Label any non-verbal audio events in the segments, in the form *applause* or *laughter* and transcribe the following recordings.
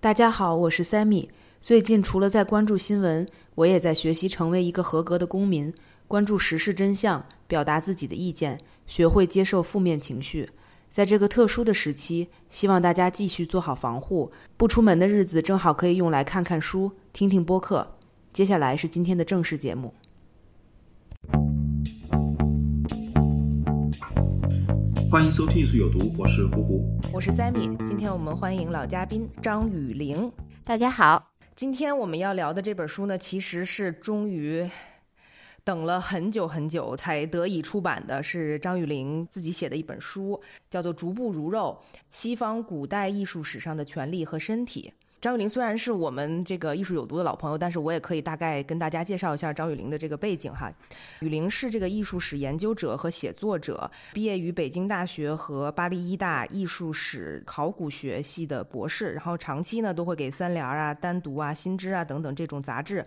大家好，我是 Sammy。最近除了在关注新闻，我也在学习成为一个合格的公民，关注时事真相，表达自己的意见，学会接受负面情绪。在这个特殊的时期，希望大家继续做好防护。不出门的日子，正好可以用来看看书、听听播客。接下来是今天的正式节目。欢迎收听《艺术有毒》，我是胡胡。我是 Sammy，今天我们欢迎老嘉宾张雨玲。大家好，今天我们要聊的这本书呢，其实是终于等了很久很久才得以出版的，是张雨玲自己写的一本书，叫做《逐步如肉：西方古代艺术史上的权力和身体》。张雨玲虽然是我们这个艺术有毒的老朋友，但是我也可以大概跟大家介绍一下张雨玲的这个背景哈。雨玲是这个艺术史研究者和写作者，毕业于北京大学和巴黎医大艺术史考古学系的博士，然后长期呢都会给三联啊、单独啊、新知啊等等这种杂志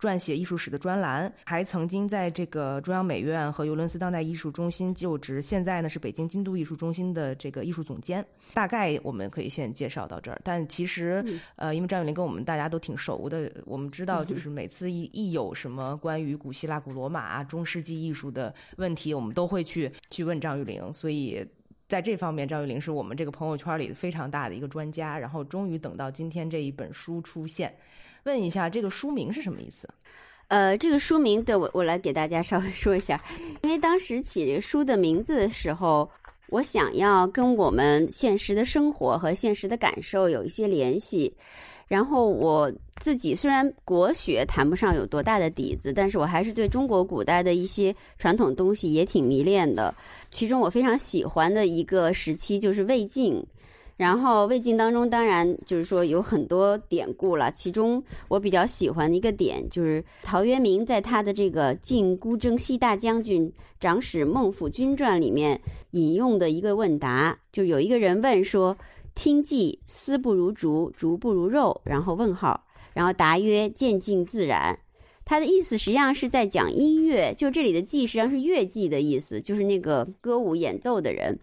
撰写艺术史的专栏，还曾经在这个中央美院和尤伦斯当代艺术中心就职，现在呢是北京京都艺术中心的这个艺术总监。大概我们可以先介绍到这儿，但其实。呃，因为张雨林跟我们大家都挺熟的，我们知道，就是每次一一有什么关于古希腊、古罗马、中世纪艺术的问题，我们都会去去问张雨玲。所以在这方面，张玉玲是我们这个朋友圈里非常大的一个专家。然后终于等到今天这一本书出现，问一下这个书名是什么意思？呃，这个书名对我我来给大家稍微说一下，因为当时起这个书的名字的时候。我想要跟我们现实的生活和现实的感受有一些联系，然后我自己虽然国学谈不上有多大的底子，但是我还是对中国古代的一些传统东西也挺迷恋的。其中我非常喜欢的一个时期就是魏晋。然后魏晋当中，当然就是说有很多典故了。其中我比较喜欢的一个点，就是陶渊明在他的这个《晋孤征西大将军长史孟府军传》里面引用的一个问答，就有一个人问说：“听计丝不如竹，竹不如肉。”然后问号，然后答曰：“渐进自然。”他的意思实际上是在讲音乐，就这里的“伎”实际上是乐伎的意思，就是那个歌舞演奏的人。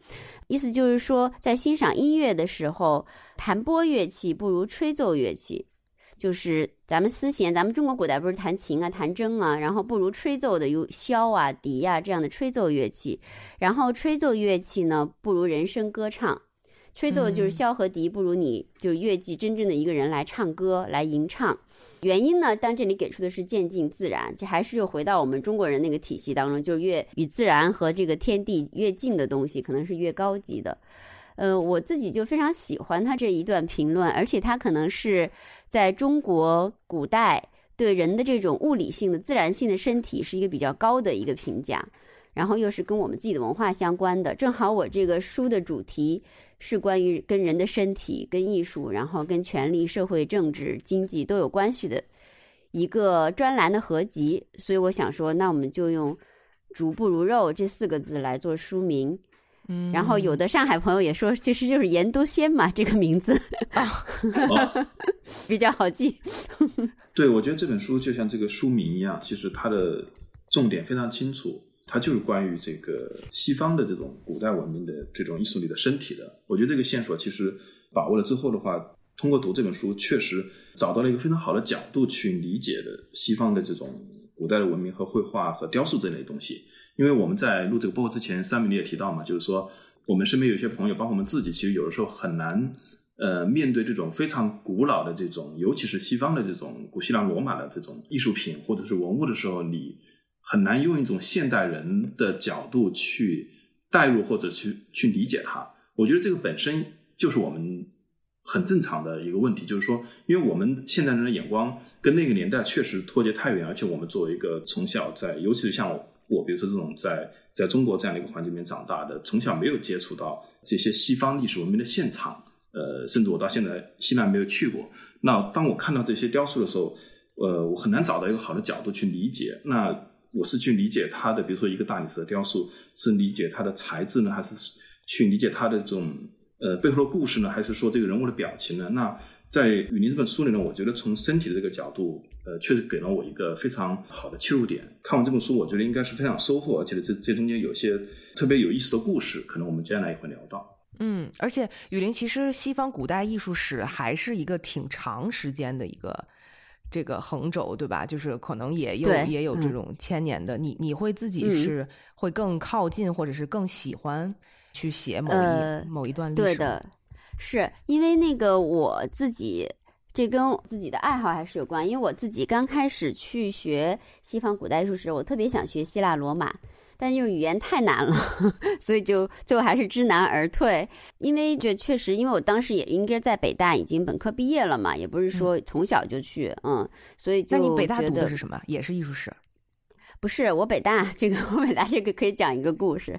意思就是说，在欣赏音乐的时候，弹拨乐器不如吹奏乐器。就是咱们丝弦，咱们中国古代不是弹琴啊、弹筝啊，然后不如吹奏的有箫啊、笛啊这样的吹奏乐器。然后吹奏乐器呢，不如人声歌唱。吹奏就是箫和笛，不如你就乐器真正的一个人来唱歌来吟唱。原因呢？但这里给出的是渐进自然，这还是又回到我们中国人那个体系当中，就是越与自然和这个天地越近的东西，可能是越高级的。呃，我自己就非常喜欢他这一段评论，而且他可能是在中国古代对人的这种物理性的、自然性的身体是一个比较高的一个评价，然后又是跟我们自己的文化相关的。正好我这个书的主题。是关于跟人的身体、跟艺术，然后跟权力、社会、政治、经济都有关系的一个专栏的合集，所以我想说，那我们就用“竹不如肉”这四个字来做书名。嗯，然后有的上海朋友也说，其实就是盐都鲜嘛，这个名字 *laughs* 比较好记。*laughs* 对，我觉得这本书就像这个书名一样，其实它的重点非常清楚。它就是关于这个西方的这种古代文明的这种艺术里的身体的。我觉得这个线索其实把握了之后的话，通过读这本书，确实找到了一个非常好的角度去理解的西方的这种古代的文明和绘画和雕塑这类东西。因为我们在录这个播客之前，三米你也提到嘛，就是说我们身边有些朋友，包括我们自己，其实有的时候很难呃面对这种非常古老的这种，尤其是西方的这种古希腊罗马的这种艺术品或者是文物的时候，你。很难用一种现代人的角度去代入或者去去理解它。我觉得这个本身就是我们很正常的一个问题，就是说，因为我们现代人的眼光跟那个年代确实脱节太远，而且我们作为一个从小在，尤其是像我，比如说这种在在中国这样的一个环境里面长大的，从小没有接触到这些西方历史文明的现场，呃，甚至我到现在西南没有去过。那当我看到这些雕塑的时候，呃，我很难找到一个好的角度去理解。那我是去理解它的，比如说一个大理石的雕塑，是理解它的材质呢，还是去理解它的这种呃背后的故事呢，还是说这个人物的表情呢？那在雨林这本书里呢，我觉得从身体的这个角度，呃，确实给了我一个非常好的切入点。看完这本书，我觉得应该是非常收获，而且这这中间有些特别有意思的故事，可能我们接下来也会聊到。嗯，而且雨林其实西方古代艺术史还是一个挺长时间的一个这个横轴，对吧？就是可能也有也有这嗯种千年的。你你会自己嗯是会更靠近，或者是更喜欢去写某一、呃某一段历史？对的，是因为那个我自己，这跟自己的爱好还是有关。因为我自己刚开始去学西方古代艺术时，我特别想学希腊罗马，但就是语言太难了，所以就最后还是知难而退。因为这确实，因为我当时也应该在北大已经本科毕业了嘛，也不是说从小就去，嗯，所以就那你北大读的是什么？也是艺术史？不是我北大这个，我北大这个可以讲一个故事。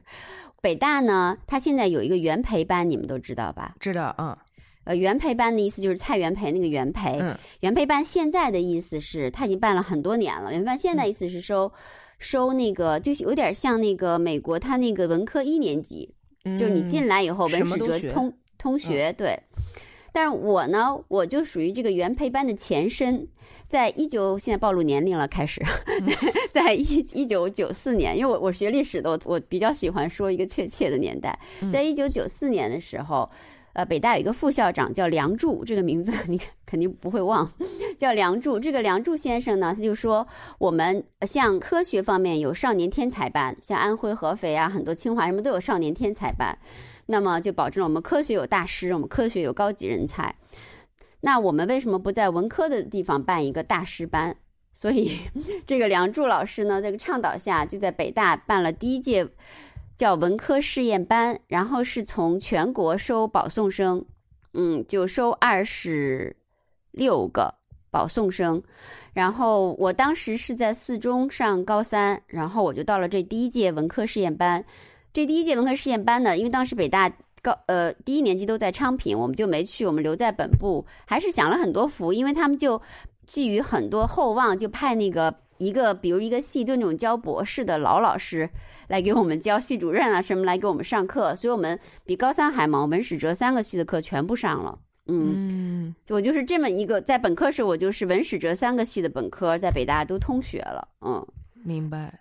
北大呢，它现在有一个元培班，你们都知道吧？知道，嗯呃，元培班的意思就是蔡元培那个元培。嗯元培班现在的意思是，他已经办了很多年了。元培班现在意思是收、收那个，就是有点像那个美国他那个文科一年级，就是你进来以后，文史哲通通学，对。但是我呢，我就属于这个原配班的前身，在一九现在暴露年龄了，开始，嗯 *laughs* 在一一九九四年，因为我我学历史的，我我比较喜欢说一个确切的年代，嗯在一九九四年的时候。呃，北大有一个副校长叫梁祝，这个名字你 *laughs* 肯定不会忘，叫梁祝。这个梁祝先生呢，他就说我们像科学方面有少年天才班，像安徽合肥啊，很多清华什么都有少年天才班，那么就保证了我们科学有大师，我们科学有高级人才。那我们为什么不在文科的地方办一个大师班？所以 *laughs* 这个梁祝老师呢，这个倡导下，就在北大办了第一届叫文科试验班，然后是从全国收保送生，嗯，就收二十六个保送生。然后我当时是在四中上高三，然后我就到了这第一届文科试验班。这第一届文科试验班呢，因为当时北大高呃第一年级都在昌平，我们就没去，我们留在本部，还是享了很多福，因为他们就寄予很多厚望，就派那个一个比如一个系就那种教博士的老老师来给我们教，系主任啊什么来给我们上课，所以我们比高三还忙，文史哲三个系的课全部上了。嗯，嗯我就是这么一个，在本科时我就是文史哲三个系的本科，在北大都通学了。嗯，明白。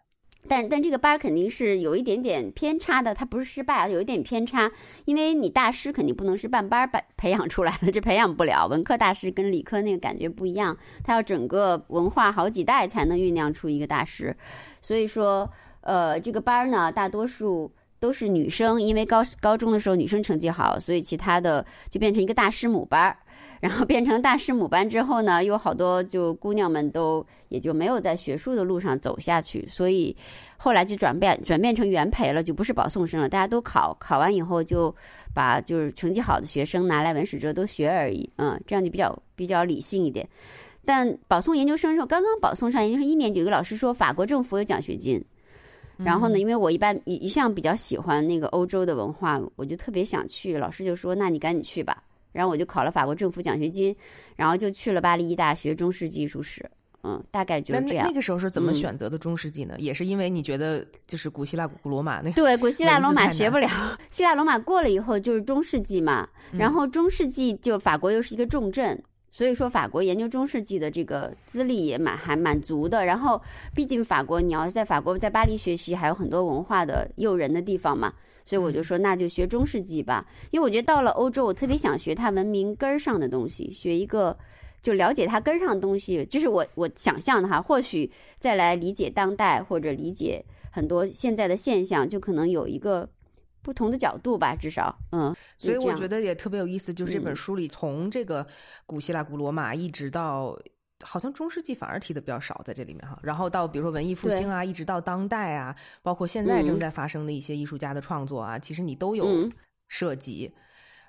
但但这个班肯定是有一点点偏差的，它不是失败，有一点偏差，因为你大师肯定不能是半班儿培培养出来的，这培养不了。文科大师跟理科那个感觉不一样，他要整个文化好几代才能酝酿出一个大师。所以说，呃，这个班呢，大多数都是女生，因为高高中的时候女生成绩好，所以其他的就变成一个大师母班儿。然后变成大师母班之后呢，有好多就姑娘们都也就没有在学术的路上走下去，所以后来就转变转变成原培了，就不是保送生了。大家都考，考完以后就把就是成绩好的学生拿来文史哲都学而已，嗯，这样就比较比较理性一点。但保送研究生的时候，刚刚保送上研究生一年级，有个老师说法国政府有奖学金。然后呢，因为我一般一一向比较喜欢那个欧洲的文化，我就特别想去。老师就说：“那你赶紧去吧。”然后我就考了法国政府奖学金，然后就去了巴黎医大学中世纪艺术史。嗯，大概就那是这样。那那个时候是怎么嗯选择的中世纪呢？也是因为你觉得就是古希腊、古罗马那个对，古希腊罗马学不了，*laughs* 希腊罗马过了以后就是中世纪嘛，嗯然后中世纪就法国又是一个重镇，所以说法国研究中世纪的这个资历也蛮还蛮足的。然后毕竟法国你要是在法国在巴黎学习，还有很多文化的诱人的地方嘛，所以我就说那就学中世纪吧，因为我觉得到了欧洲，我特别想学它文明根儿上的东西，学一个。就了解它根儿上的东西，这是我我想象的哈。或许再来理解当代或者理解很多现在的现象，就可能有一个不同的角度吧，至少嗯。所以我觉得也特别有意思，就是这本嗯书里从这个古希腊、古罗马一直到。好像中世纪反而提的比较少在这里面哈，然后到比如说文艺复兴啊，一直到当代啊，包括现在正嗯在发生的一些艺术家的创作啊，其实你都有嗯涉及。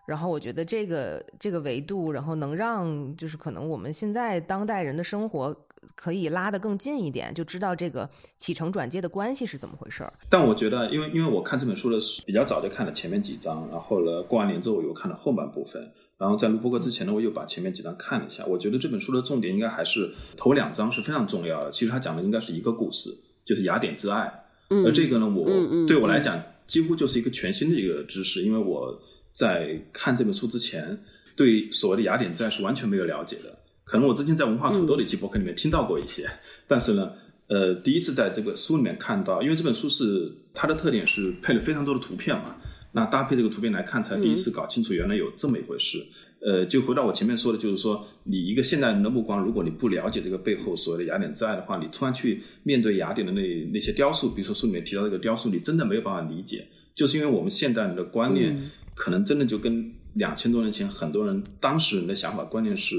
然后我觉得这个这个维度，然后能让就是可能我们现在当代人的生活可以拉得更近一点，就知道这个起承转接的关系是怎么回事儿。但我觉得，因为因为我看这本书的比较早就看了前面几章，然后呢过完年之后我又看了后半部分，然后在录播课之前呢，我又把前面几章看了一下。我觉得这本书的重点应该还是头两章是非常重要的。其实它讲的应该是一个故事，就是雅典之爱。嗯，而这个呢，我对我来讲几乎就是一个全新的一个知识，因为我在看这本书之前，对所谓的雅典之爱是完全没有了解的。可能我之前在文化土豆的一期博客里面听到过一些，但是呢，呃，第一次在这个书里面看到，因为这本书是它的特点是配了非常多的图片嘛，那搭配这个图片来看，才第一次搞清楚原来有这么一回事。呃，就回到我前面说的，就是说，你一个现代人的目光，如果你不了解这个背后所谓的雅典之爱的话，你突然去面对雅典的那那些雕塑，比如说书里面提到这个雕塑，你真的没有办法理解，就是因为我们现代人的观念，可能真的就跟两千多年前很多人当时人的想法观念是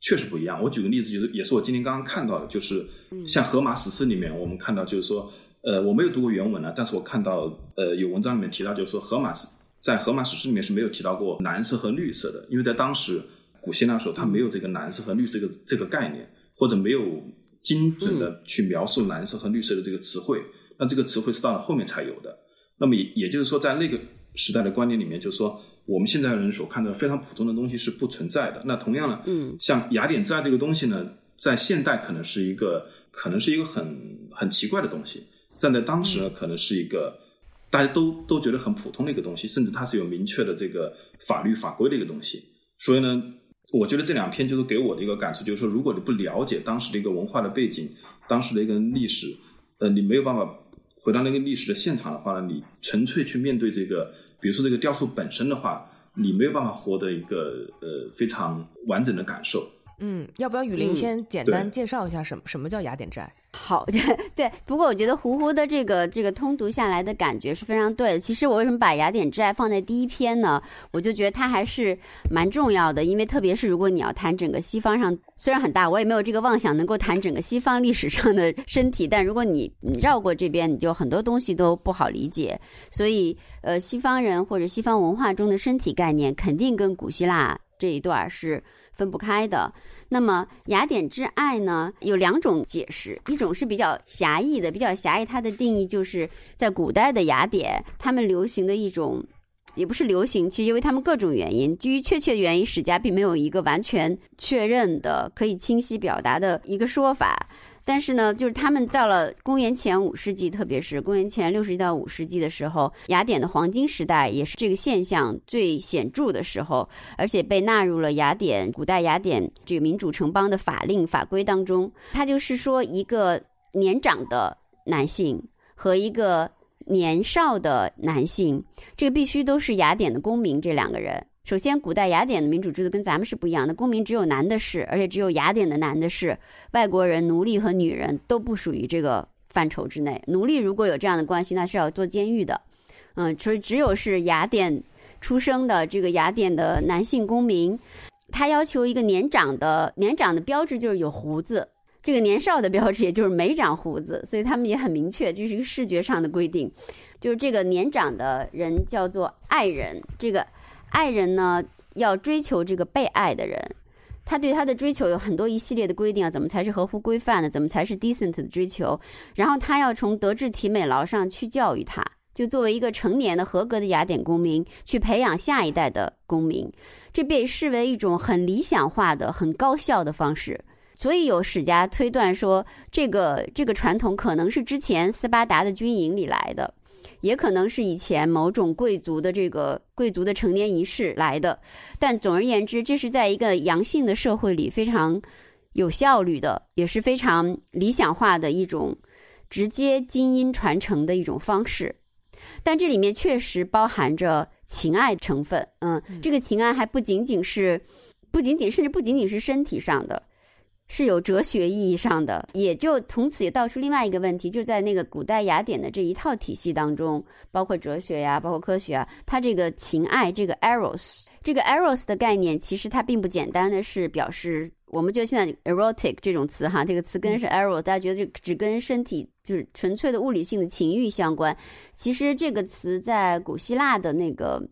确实不一样。我举个例子，就是也是我今天刚刚看到的，就是像荷马史诗里面，我们看到就是说，呃，我没有读过原文啊，但是我看到呃有文章里面提到，就是说荷马史在荷马史诗里面是没有提到过蓝色和绿色的，因为在当时古希腊时候，它没有这个蓝色和绿色这个这个概念，或者没有精准的去描述蓝色和绿色的这个词汇。那这个词汇是到了后面才有的。那么也也就是说，在那个时代的观念里面，就是说我们现在人所看到的非常普通的东西是不存在的。那同样呢，嗯，像雅典之爱这个东西呢，在现代可能是一个可能是一个很很奇怪的东西，站在当时呢，可能是一个大家都都觉得很普通的一个东西，甚至它是有明确的这个法律法规的一个东西。所以呢，我觉得这两篇就是给我的一个感受，就是说，如果你不了解当时的一个文化的背景，当时的一个历史，呃，你没有办法回到那个历史的现场的话呢，你纯粹去面对这个，比如说这个雕塑本身的话，你没有办法获得一个呃非常完整的感受。嗯，要不要雨林嗯先简单介绍一下什么什么叫雅典债？好，*laughs* 对，不过我觉得胡胡的这个这个通读下来的感觉是非常对的。其实我为什么把雅典之爱放在第一篇呢？我就觉得它还是蛮重要的，因为特别是如果你要谈整个西方上，虽然很大，我也没有这个妄想能够谈整个西方历史上的身体，但如果你你绕过这边，你就很多东西都不好理解。所以，呃，西方人或者西方文化中的身体概念，肯定跟古希腊这一段是分不开的。那么雅典之爱呢，有两种解释，一种是比较狭义的，比较狭义，它的定义就是在古代的雅典，他们流行的一种，也不是流行，其实因为他们各种原因，基于确切的原因，史家并没有一个完全确认的、可以清晰表达的一个说法。但是呢，就是他们到了公元前五世纪，特别是公元前六世纪到五世纪的时候，雅典的黄金时代也是这个现象最显著的时候，而且被纳入了雅典古代雅典这个民主城邦的法令法规当中。它就是说，一个年长的男性和一个年少的男性，这个必须都是雅典的公民，这两个人。首先，古代雅典的民主制度跟咱们是不一样的，公民只有男的是，而且只有雅典的男的是，外国人、奴隶和女人都不属于这个范畴之内。奴隶如果有这样的关系，那是要坐监狱的。嗯，所以只有是雅典出生的这个雅典的男性公民，他要求一个年长的年长的标志就是有胡子，这个年少的标志也就是没长胡子，所以他们也很明确，这是一个视觉上的规定，就是这个年长的人叫做爱人，这个。爱人呢，要追求这个被爱的人，他对他的追求有很多一系列的规定啊，怎么才是合乎规范的？怎么才是 decent 的追求？然后他要从德智体美劳上去教育他，就作为一个成年的合格的雅典公民，去培养下一代的公民，这被视为一种很理想化的、很高效的方式。所以有史家推断说，这个这个传统可能是之前斯巴达的军营里来的。也可能是以前某种贵族的这个贵族的成年仪式来的，但总而言之，这是在一个阳性的社会里非常有效率的，也是非常理想化的一种直接基因传承的一种方式。但这里面确实包含着情爱成分，嗯，这个情爱还不仅仅是，不仅仅甚至不仅仅是身体上的。是有哲学意义上的，也就从此也道出另外一个问题，就在那个古代雅典的这一套体系当中，包括哲学呀，包括科学啊，它这个情爱，这个 eros，这个 eros 的概念，其实它并不简单的是表示，我们觉得现在 erotic 这种词哈，这个词根是 eros，大家觉得这只跟身体就是纯粹的物理性的情欲相关，其实这个词在古希腊的那个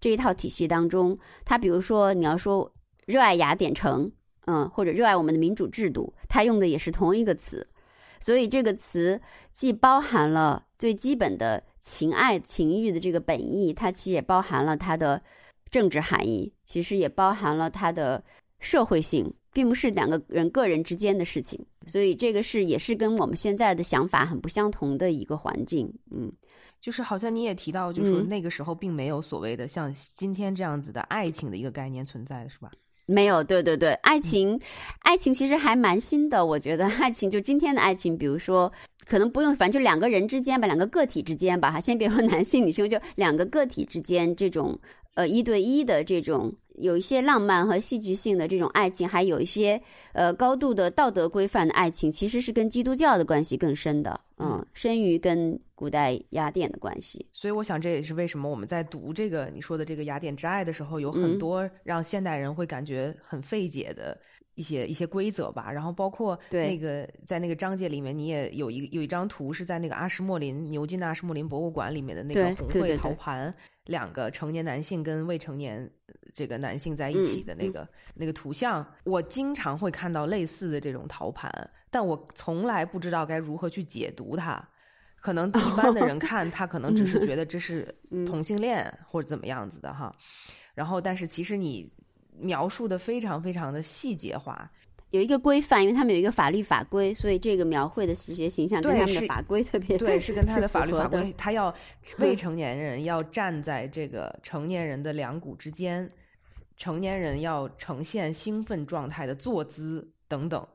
这一套体系当中，它比如说你要说热爱雅典城。嗯，或者热爱我们的民主制度，他用的也是同一个词，所以这个词既包含了最基本的情爱情欲的这个本意，它其实也包含了它的政治含义，其实也包含了它的社会性，并不是两个人个人之间的事情，所以这个是也是跟我们现在的想法很不相同的一个环境，嗯。就是好像你也提到，就是说那个时候并没有所谓的像今天这样子的爱情的一个概念存在，是吧？没有，对对对，爱情，爱情其实还蛮新的。我觉得 *laughs* 爱情就今天的爱情，比如说可能不用，反正就两个人之间吧，两个个体之间吧，哈，先别说 *laughs* 男性女性，就两个个体之间这种呃一对一的这种。有一些浪漫和戏剧性的这种爱情，还有一些呃高度的道德规范的爱情，其实是跟基督教的关系更深的，嗯，深于跟古代雅典的关系。所以我想这也是为什么我们在读这个你说的这个雅典之爱的时候，有很多让现代人会感觉很费解的一些一些规则吧。然后包括那个在那个章节里面，你也有一有一张图是在那个阿什莫林牛津的阿什莫林博物馆里面的那个红会陶盘，两个成年男性跟未成年。这个男性在一起的那个那个图像，我经常会看到类似的这种陶盘，但我从来不知道该如何去解读它。可能一般的人 *laughs* 看他，可能只是觉得这是同性恋或者怎么样子的哈。然后，但是其实你描述的非常非常的细节化。有一个规范，因为他们有一个法律法规，所以这个描绘的视觉形象跟他们的法规特别对，是跟他的法律法规，他要 *laughs* 未成年人要站在这个成年人的两股之间，成年人要呈现兴奋状态的坐姿等等，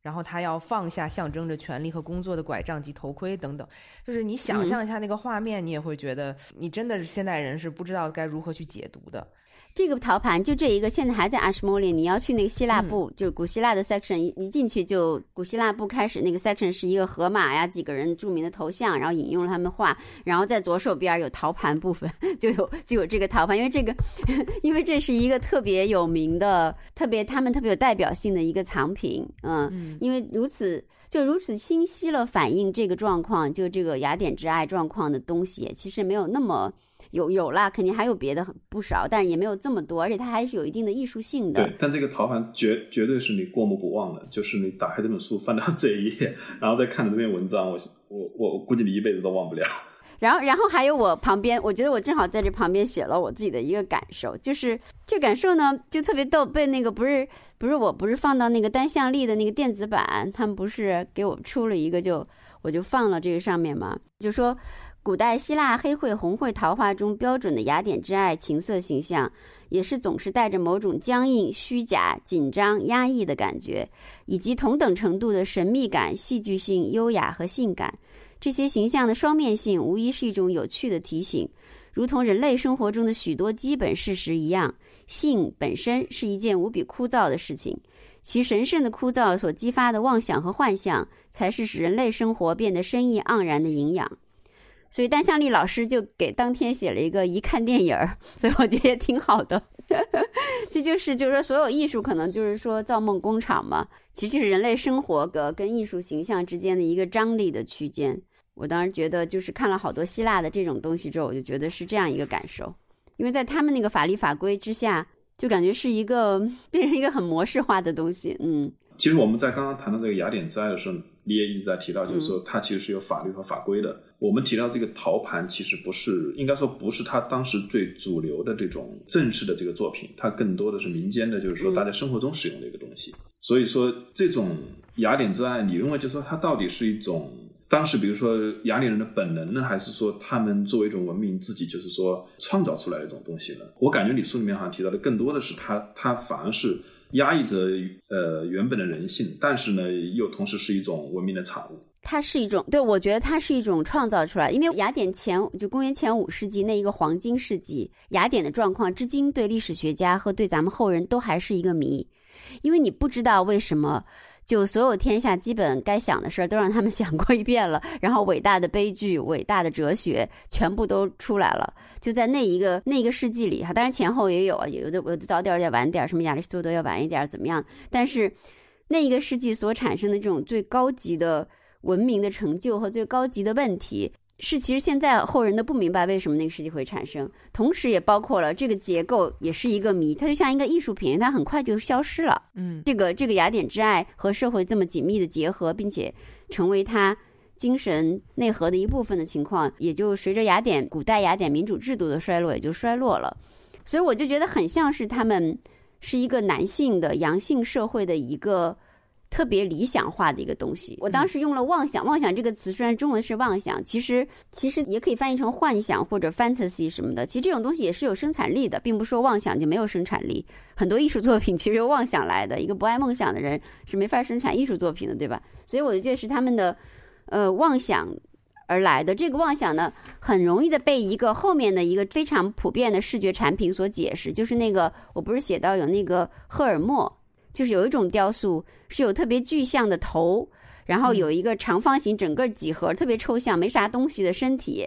然后他要放下象征着权力和工作的拐杖及头盔等等，就是你想象一下那个画面，你也会觉得你真的是现代人是不知道该如何去解读的。这个陶盘就这一个，现在还在阿什莫里。你要去那个希腊部，就是古希腊的 section，一一进去就古希腊部开始那个 section 是一个河马呀，几个人著名的头像，然后引用了他们画，然后在左手边有陶盘部分，*laughs* 就有就有这个陶盘，因为这个，*laughs* 因为这是一个特别有名的、特别他们特别有代表性的一个藏品，嗯，因为如此就如此清晰了反映这个状况，就这个雅典之爱状况的东西，其实没有那么。有有啦，肯定还有别的不少，但是也没有这么多，而且它还是有一定的艺术性的。对，但这个陶盘绝绝对是你过目不忘的，就是你打开这本书翻到这一页，然后再看这篇文章，我我我估计你一辈子都忘不了。*laughs* 然后，然后还有我旁边，我觉得我正好在这旁边写了我自己的一个感受，就是这感受呢，就特别逗，被那个不是不是我不是放到那个单向力的那个电子版，他们不是给我出了一个，就我就放了这个上面嘛，就说。古代希腊黑绘红绘陶画中标准的雅典之爱情色形象，也是总是带着某种僵硬、虚假、紧张、压抑的感觉，以及同等程度的神秘感、戏剧性、优雅和性感。这些形象的双面性，无疑是一种有趣的提醒。如同人类生活中的许多基本事实一样，性本身是一件无比枯燥的事情，其神圣的枯燥所激发的妄想和幻象，才是使人类生活变得生意盎然的营养。所以，单向丽老师就给当天写了一个一看电影儿，所以我觉得也挺好的。*laughs* 这就是，就是说，所有艺术可能就是说造梦工厂嘛，其实就是人类生活个跟艺术形象之间的一个张力的区间。我当时觉得，就是看了好多希腊的这种东西之后，我就觉得是这样一个感受，因为在他们那个法律法规之下，就感觉是一个变成一个很模式化的东西。嗯，其实我们在刚刚谈到这个雅典灾的时候。你也一直在提到，就是说它其实是有法律和法规的。我们提到这个陶盘，其实不是应该说不是他当时最主流的这种正式的这个作品，它更多的是民间的，就是说大家生活中使用的一个东西。所以说，这种雅典之爱，你认为就是说它到底是一种当时比如说雅典人的本能呢，还是说他们作为一种文明自己就是说创造出来的一种东西呢？我感觉你书里面好像提到的更多的是它，它反而是。压抑着呃原本的人性，但是呢，又同时是一种文明的产物。它是一种，对我觉得它是一种创造出来。因为雅典前就公元前五世纪那一个黄金世纪，雅典的状况至今对历史学家和对咱们后人都还是一个谜，因为你不知道为什么。就所有天下基本该想的事儿都让他们想过一遍了，*laughs* 然后伟大的悲剧、伟大的哲学全部都出来了。就在那一个那一个世纪里哈，当然前后也有啊，有的有的早点儿，有的晚点儿，什么亚里士多德要晚一点儿，怎么样？但是那一个世纪所产生的这种最高级的文明的成就和最高级的问题，是其实现在后人都不明白为什么那个世纪会产生，同时也包括了这个结构也是一个谜，它就像一个艺术品，它很快就消失了。嗯，这个这个雅典之爱和社会这么紧密的结合，并且成为他精神内核的一部分的情况，也就随着雅典古代雅典民主制度的衰落，也就衰落了。所以我就觉得很像是他们是一个男性的阳性社会的一个。特别理想化的一个东西，我当时用了“妄想”。妄想这个词虽然中文是妄想，其实其实也可以翻译成幻想或者 fantasy 什么的。其实这种东西也是有生产力的，并不是说妄想就没有生产力。很多艺术作品 *laughs* 其实由妄想来的，一个不爱梦想的人是没法生产艺术作品的，对吧？所以我觉得是他们的呃妄想而来的。这个妄想呢，很容易的被一个后面的一个非常普遍的视觉产品所解释，就是那个我不是写到有那个赫尔墨。就是有一种雕塑是有特别具象的头，然后有一个长方形整个几何特别抽象没啥东西的身体，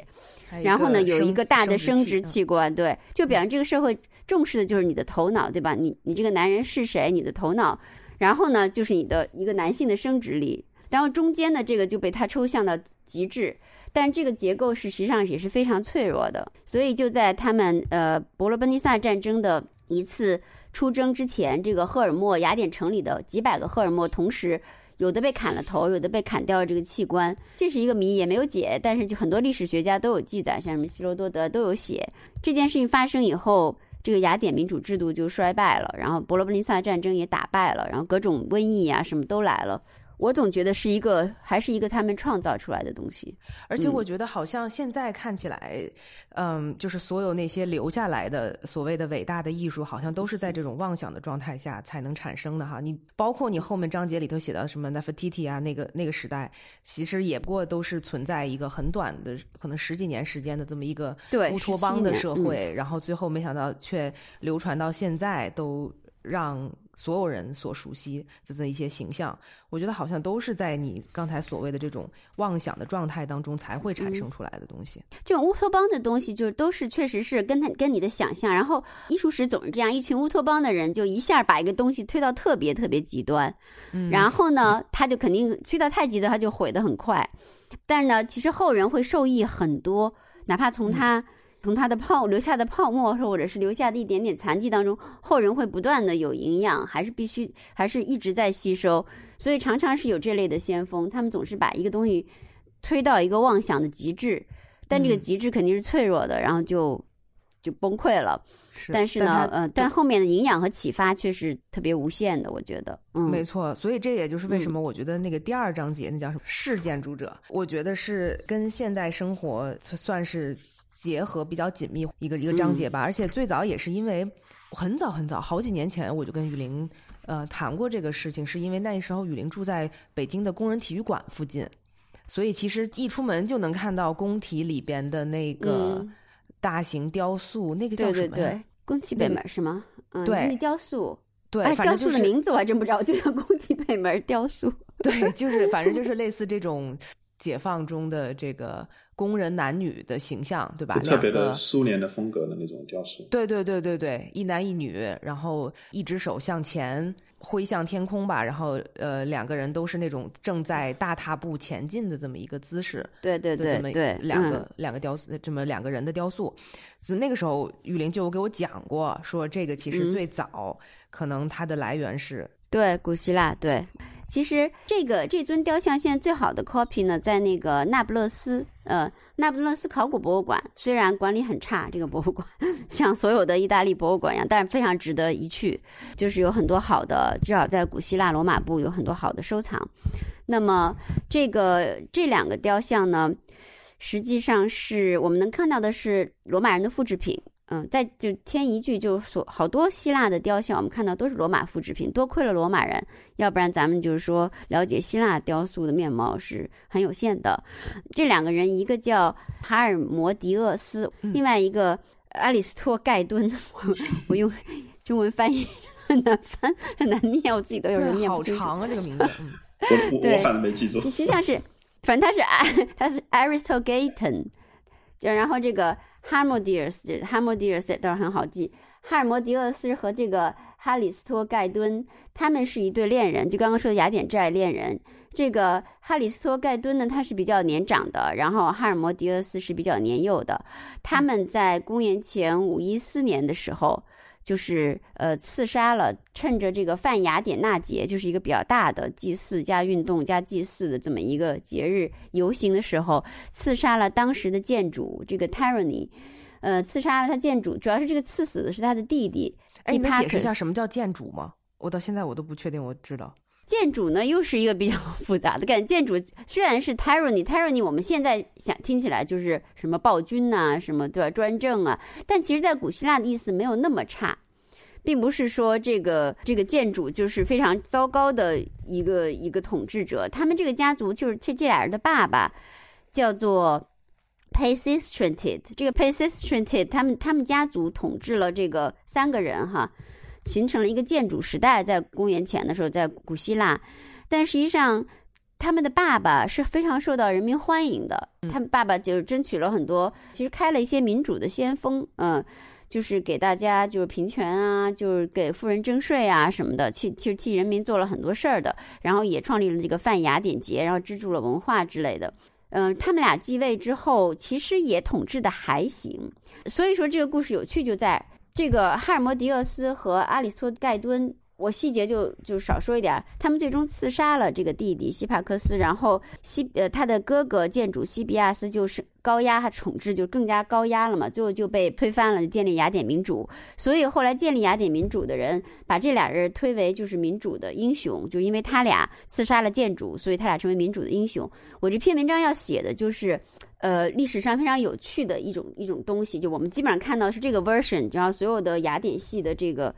然后呢有一个大的生殖器官，对，就表现这个社会重视的就是你的头脑，对吧？你你这个男人是谁？你的头脑，然后呢就是你的一个男性的生殖力，然后中间的这个就被它抽象到极致，但这个结构是实际上也是非常脆弱的，所以就在他们呃伯罗奔尼撒战争的一次。出征之前，这个赫尔墨雅典城里的几百个赫尔墨同时，有的被砍了头，有的被砍掉了这个器官，这是一个谜，也没有解。但是就很多历史学家都有记载，像什么希罗多德都有写。这件事情发生以后，这个雅典民主制度就衰败了，然后伯罗奔尼撒战争也打败了，然后各种瘟疫啊什么都来了。我总觉得是一个，还是一个他们创造出来的东西。而且我觉得好像现在看起来，嗯，就是所有那些留下来的所谓的伟大的艺术，好像都是在这种妄想的状态下才能产生的哈。你包括你后面章节里头写到什么 Nefertiti 啊，那个那个时代，其实也不过都是存在一个很短的，可能十几年时间的这么一个乌托邦的社会，然后最后没想到却流传到现在，都让。所有人所熟悉的这一些形象，我觉得好像都是在你刚才所谓的这种妄想的状态当中才会产生出来的东西。这种乌托邦的东西，就是都是确实是跟他跟你的想象。然后艺术史总是这样，一群乌托邦的人就一下把一个东西推到特别特别极端，然后呢，他就肯定推到太极端，他就毁得很快。但是呢，其实后人会受益很多，哪怕从他。从它的泡留下的泡沫，或者是留下的一点点残迹当中，后人会不断的有营养，还是必须，还是一直在吸收。所以常常是有这类的先锋，他们总是把一个东西推到一个妄想的极致，但这个极致肯定是脆弱的，然后就就崩溃了。但是呢，呃，但后面的营养和启发却是特别无限的，我觉得。嗯，没错。所以这也就是为什么我觉得那个第二章节那叫什么“是建筑者”，我觉得是跟现代生活算是。结合比较紧密一个一个章节吧，而且最早也是因为很早很早好几年前我就跟雨林呃谈过这个事情，是因为那时候雨林住在北京的工人体育馆附近，所以其实一出门就能看到工体里边的那个大型雕塑，那个叫什么？对对对，工体北门是吗？嗯，对，那雕塑，对，哎雕塑的名字我还真不知道，就叫宫崎北门雕塑。*laughs* 对，就是反正就 *laughs* 是类似这种解放中的这个。工人男女的形象，对吧？特别的苏联的风格的那种雕塑。对对对对对，一男一女，然后一只手向前挥向天空吧，然后呃，两个人都是那种正在大踏步前进的这么一个姿势。对对对这么，两个两个雕塑，这么两个人的雕塑。所以那个时候，玉林就有给我讲过，说这个其实最早可能它的来源是对古希腊，对。其实这个这尊雕像现在最好的 copy 呢，在那个那不勒斯，呃，那不勒斯考古博物馆。虽然管理很差，这个博物馆像所有的意大利博物馆一样，但是非常值得一去。就是有很多好的，至少在古希腊罗马部有很多好的收藏。那么这个这两个雕像呢，实际上是我们能看到的是罗马人的复制品。嗯，再就添一句，就是说，好多希腊的雕像，我们看到都是罗马复制品。多亏了罗马人，要不然咱们就是说了解希腊雕塑的面貌是很有限的。这两个人，一个叫哈尔摩迪厄斯，另外一个阿里斯托盖敦。*laughs* 我我用中文翻译很难翻，很难念，我自己都有点念不清。好长啊，这个名字。*laughs* 我我反正没记住。实际上是，反正他是 *laughs* 他是 Aristogaton，就然后这个。Harmodius，Harmodius 倒是很好记哈尔摩迪厄斯和这个哈里斯托盖敦，他们是一对恋人，就刚刚说的雅典寨恋人。这个哈里斯托盖敦呢，他是比较年长的，然后哈尔摩迪厄斯是比较年幼的。他们在公元前五一四年的时候，就是呃刺杀了，趁着这个泛雅典娜节，就是一个比较大的祭祀加运动加祭祀的这么一个节日游行的时候，刺杀了当时的建主这个 Tyranny，呃，刺杀了他建主，主要是这个刺死的是他的弟弟。哎，你能解释一下什么叫建主吗？我到现在我都不确定，我知道。建主呢，又是一个比较复杂的概念。建主虽然是 tyranny，tyranny 我们现在想听起来就是什么暴君呐、什么对吧，专政啊，但其实在古希腊的意思没有那么差，并不是说这个这个建主就是非常糟糕的一个一个统治者。他们这个家族就是这这俩人的爸爸叫做 Pisistrated，这个 Pisistrated 他们他们家族统治了这个三个人哈。形成了一个建主时代，在公元前的时候，在古希腊，但实际上他们的爸爸是非常受到人民欢迎的。他们爸爸就是争取了很多，其实开了一些民主的先锋，嗯，就是给大家就是平权啊，就是给富人征税啊什么的，去其实替人民做了很多事儿的。然后也创立了这个泛雅典节，然后资助了文化之类的。嗯，他们俩继位之后，其实也统治的还行。所以说这个故事有趣就在。这个哈尔摩迪厄斯和阿里斯托盖敦，我细节就就少说一点。他们最终刺杀了这个弟弟希帕克斯，然后西呃他的哥哥建主西比亚斯就是高压他统治，就更加高压了嘛，最后就被推翻了，建立雅典民主。所以后来建立雅典民主的人，把这俩人推为就是民主的英雄，就因为他俩刺杀了建主，所以他俩成为民主的英雄。我这篇文章要写的就是。呃，历史上非常有趣的一种一种东西，就我们基本上看到是这个 version，然后所有的雅典系的这个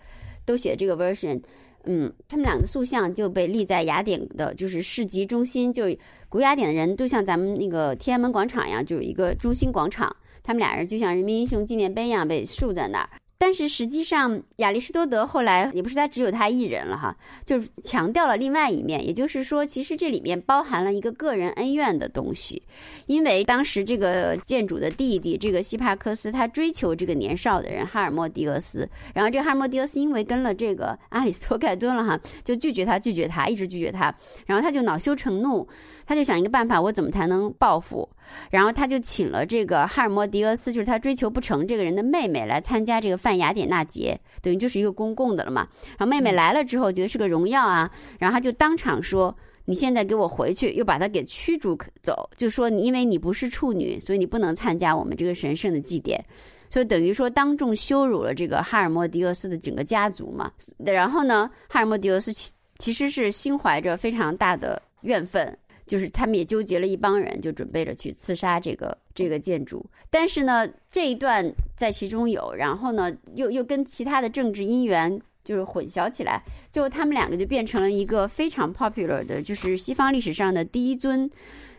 都写这个 version，嗯，他们两个塑像就被立在雅典的，就是市集中心，就古雅典的人都像咱们那个天安门广场一样，就有一个中心广场，他们俩人就像人民英雄纪念碑一样被竖在那儿。但是实际上，亚里士多德后来也不是他只有他一人了哈，就是强调了另外一面，也就是说，其实这里面包含了一个个人恩怨的东西，因为当时这个建主的弟弟这个希帕克斯，他追求这个年少的人哈尔莫迪俄斯，然后这个哈尔莫迪俄斯因为跟了这个阿里斯托盖敦了哈，就拒绝他，拒绝他，一直拒绝他，然后他就恼羞成怒，他就想一个办法，我怎么才能报复？然后他就请了这个哈尔摩迪俄斯，就是他追求不成这个人的妹妹来参加这个泛雅典娜节，等于就是一个公共的了嘛。然后妹妹来了之后，觉得是个荣耀啊，然后他就当场说：“你现在给我回去！”又把他给驱逐走，就说你因为你不是处女，所以你不能参加我们这个神圣的祭典。所以等于说当众羞辱了这个哈尔摩迪俄斯的整个家族嘛。然后呢，哈尔摩迪俄斯其其实是心怀着非常大的怨愤。就是他们也纠结了一帮人，就准备着去刺杀这个这个建筑。但是呢，这一段在其中有，然后呢，又又跟其他的政治因缘就是混淆起来，最后他们两个就变成了一个非常 popular 的，就是西方历史上的第一尊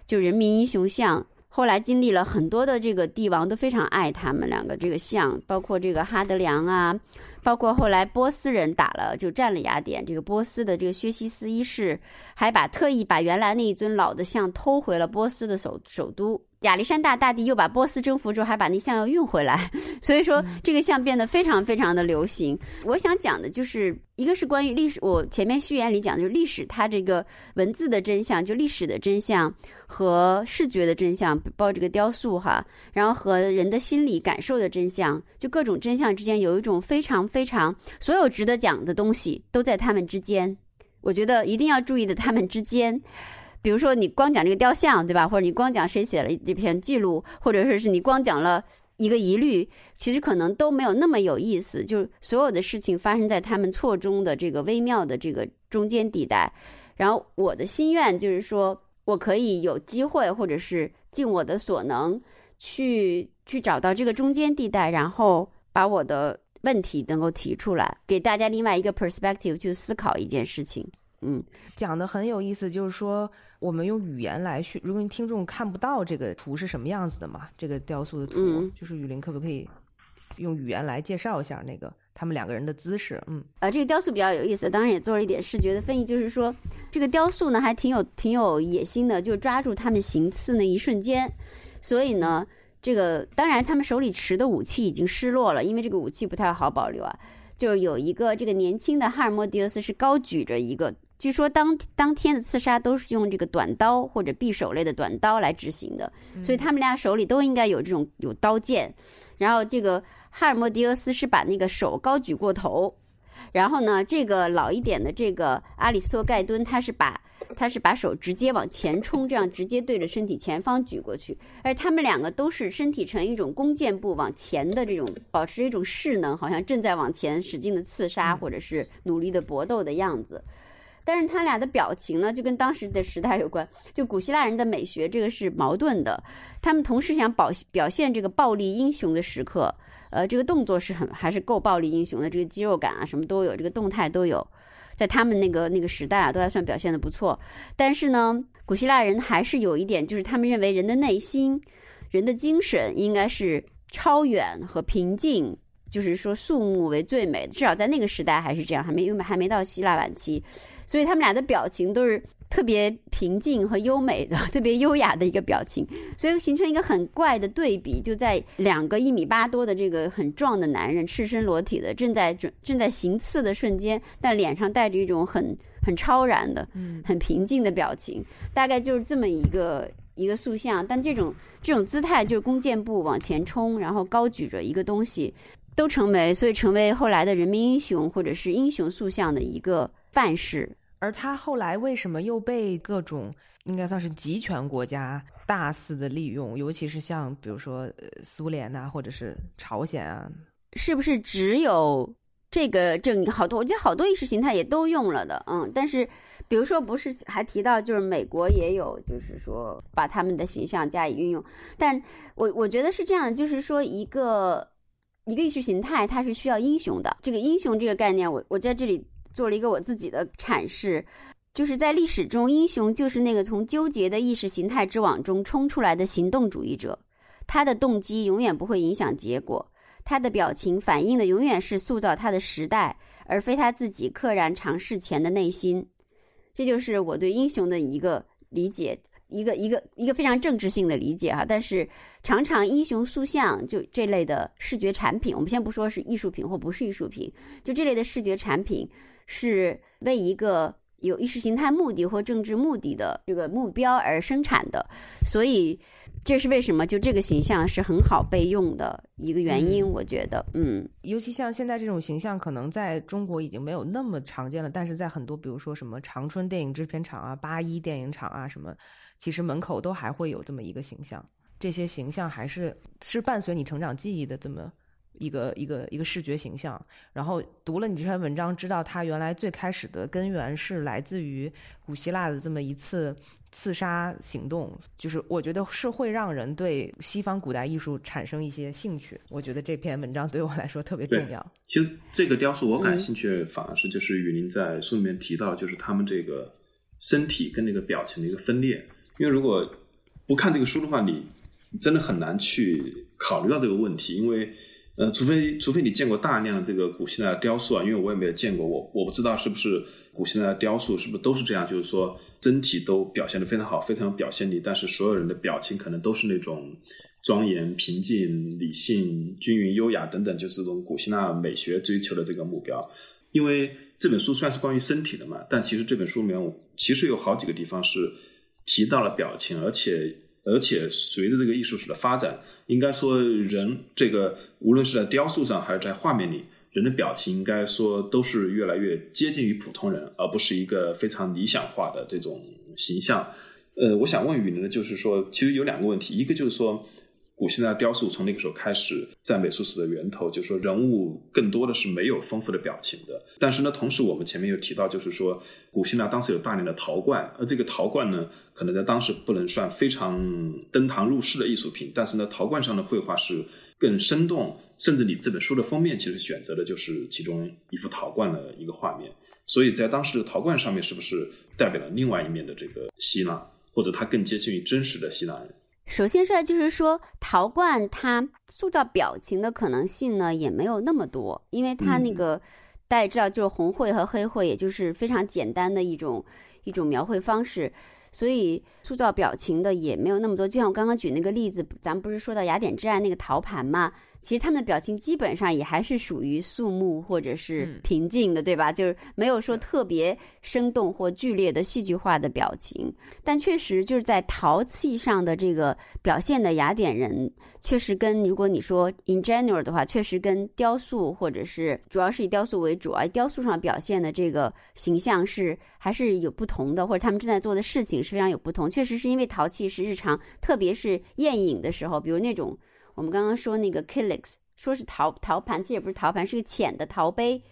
就人民英雄像。后来经历了很多的这个帝王都非常爱他们两个这个像，包括这个哈德良啊。包括后来波斯人打了就占了雅典，这个波斯的这个薛西斯一世还把特意把原来那一尊老的像偷回了波斯的首首都。亚历山大大帝又把波斯征服之后，还把那像要运回来，*laughs* 所以说这个像变得非常非常的流行。我想讲的就是一个是关于历史，我前面序言里讲的就是历史它这个文字的真相，就历史的真相和视觉的真相，包这个雕塑哈，然后和人的心理感受的真相，就各种真相之间有一种非常非常所有值得讲的东西都在他们之间。我觉得一定要注意的，他们之间。比如说，你光讲这个雕像，对吧？或者你光讲谁写了这篇记录，或者说是你光讲了一个疑虑，其实可能都没有那么有意思。就所有的事情发生在他们错中的这个微妙的这个中间地带。然后我的心愿就是说，我可以有机会，或者是尽我的所能，去去找到这个中间地带，然后把我的问题能够提出来，给大家另外一个 perspective 去思考一件事情。嗯，讲的很有意思，就是说我们用语言来叙，如果你听众看不到这个图是什么样子的嘛，这个雕塑的图，嗯就是雨林可不可以用语言来介绍一下那个他们两个人的姿势？嗯，呃，这个雕塑比较有意思，当然也做了一点视觉的分析，就是说这个雕塑呢还挺有挺有野心的，就抓住他们行刺那一瞬间，所以呢，这个当然他们手里持的武器已经失落了，因为这个武器不太好保留啊。就是有一个这个年轻的哈尔莫迪俄斯是高举着一个，据说当当天的刺杀都是用这个短刀或者匕首类的短刀来执行的，所以他们俩手里都应该有这种有刀剑。然后这个哈尔莫迪俄斯是把那个手高举过头，然后呢，这个老一点的这个阿里斯托盖敦他是把。他是把手直接往前冲，这样直接对着身体前方举过去，而他们两个都是身体呈一种弓箭步往前的这种，保持一种势能，好像正在往前使劲的刺杀或者是努力的搏斗的样子。但是他俩的表情呢，就跟当时的时代有关。就古希腊人的美学，这个是矛盾的。他们同时想保表现这个暴力英雄的时刻，呃，这个动作是很还是够暴力英雄的，这个肌肉感啊什么都有，这个动态都有。在他们那个那个时代啊，都还算表现的不错。但是呢，古希腊人还是有一点，就是他们认为人的内心、人的精神应该是超远和平静，就是说肃穆为最美。至少在那个时代还是这样，还没因为还没到希腊晚期，所以他们俩的表情都是。特别平静和优美的，*laughs* 特别优雅的一个表情，所以形成一个很怪的对比。就在两个一米八多的这个很壮的男人，赤身裸体的正在准正在行刺的瞬间，但脸上带着一种很很超然的、很平静的表情。大概就是这么一个一个塑像，但这种这种姿态就是弓箭步往前冲，然后高举着一个东西，都成为所以成为后来的人民英雄或者是英雄塑像的一个范式。而他后来为什么又被各种应该算是集权国家大肆的利用？尤其是像比如说苏联呐，或者是朝鲜啊，是不是只有这个正好多？我觉得好多意识形态也都用了的，嗯。但是比如说不是还提到就是美国也有，就是说把他们的形象加以运用。但我我觉得是这样的，就是说一个一个意识形态它是需要英雄的。这个英雄这个概念，我我在这里。做了一个我自己的阐释，就是在历史中，英雄就是那个从纠结的意识形态之网中冲出来的行动主义者。他的动机永远不会影响结果，他的表情反映的永远是塑造他的时代，而非他自己溘然尝试前的内心。这就是我对英雄的一个理解，一个一个一个非常政治性的理解哈。但是，常常英雄塑像就这类的视觉产品，我们先不说是艺术品或不是艺术品，就这类的视觉产品。是为一个有意识形态目的或政治目的的这个目标而生产的，所以这是为什么就这个形象是很好被用的一个原因。我觉得，嗯，尤其像现在这种形象，可能在中国已经没有那么常见了，但是在很多比如说什么长春电影制片厂啊、八一电影厂啊什么，其实门口都还会有这么一个形象。这些形象还是是伴随你成长记忆的这么。一个一个一个视觉形象，然后读了你这篇文章，知道它原来最开始的根源是来自于古希腊的这么一次刺杀行动，就是我觉得是会让人对西方古代艺术产生一些兴趣。我觉得这篇文章对我来说特别重要。其实这个雕塑我感兴趣，反而是就是雨林在书里面提到，就是他们这个身体跟那个表情的一个分裂。因为如果不看这个书的话，你真的很难去考虑到这个问题，因为。呃，除非除非你见过大量的这个古希腊的雕塑啊，因为我也没有见过，我我不知道是不是古希腊的雕塑是不是都是这样，就是说身体都表现的非常好，非常有表现力，但是所有人的表情可能都是那种庄严、平静、理性、均匀、优雅等等，就是这种古希腊美学追求的这个目标。因为这本书虽然是关于身体的嘛，但其实这本书里面其实有好几个地方是提到了表情，而且。而且随着这个艺术史的发展，应该说人这个无论是在雕塑上还是在画面里，人的表情应该说都是越来越接近于普通人，而不是一个非常理想化的这种形象。呃，我想问雨林的就是说，其实有两个问题，一个就是说。古希腊雕塑从那个时候开始，在美术史的源头，就是说人物更多的是没有丰富的表情的。但是呢，同时我们前面又提到，就是说古希腊当时有大量的陶罐，而这个陶罐呢，可能在当时不能算非常登堂入室的艺术品。但是呢，陶罐上的绘画是更生动，甚至你这本书的封面其实选择的就是其中一幅陶罐的一个画面。所以在当时的陶罐上面，是不是代表了另外一面的这个希腊，或者它更接近于真实的希腊人？首先说，就是说陶罐它塑造表情的可能性呢，也没有那么多，因为它那个大家知道，就是红绘和黑绘，也就是非常简单的一种一种描绘方式，所以塑造表情的也没有那么多。就像我刚刚举那个例子，咱们不是说到雅典之爱那个陶盘嘛？其实他们的表情基本上也还是属于肃穆或者是平静的，对吧？就是没有说特别生动或剧烈的戏剧化的表情。但确实就是在陶器上的这个表现的雅典人，确实跟如果你说 in general 的话，确实跟雕塑或者是主要是以雕塑为主，啊雕塑上表现的这个形象是还是有不同的，或者他们正在做的事情是非常有不同。确实是因为陶器是日常，特别是宴饮的时候，比如那种。我们刚刚说那个 Kilix，说是陶陶盘，其实也不是陶盘，是个浅的陶杯。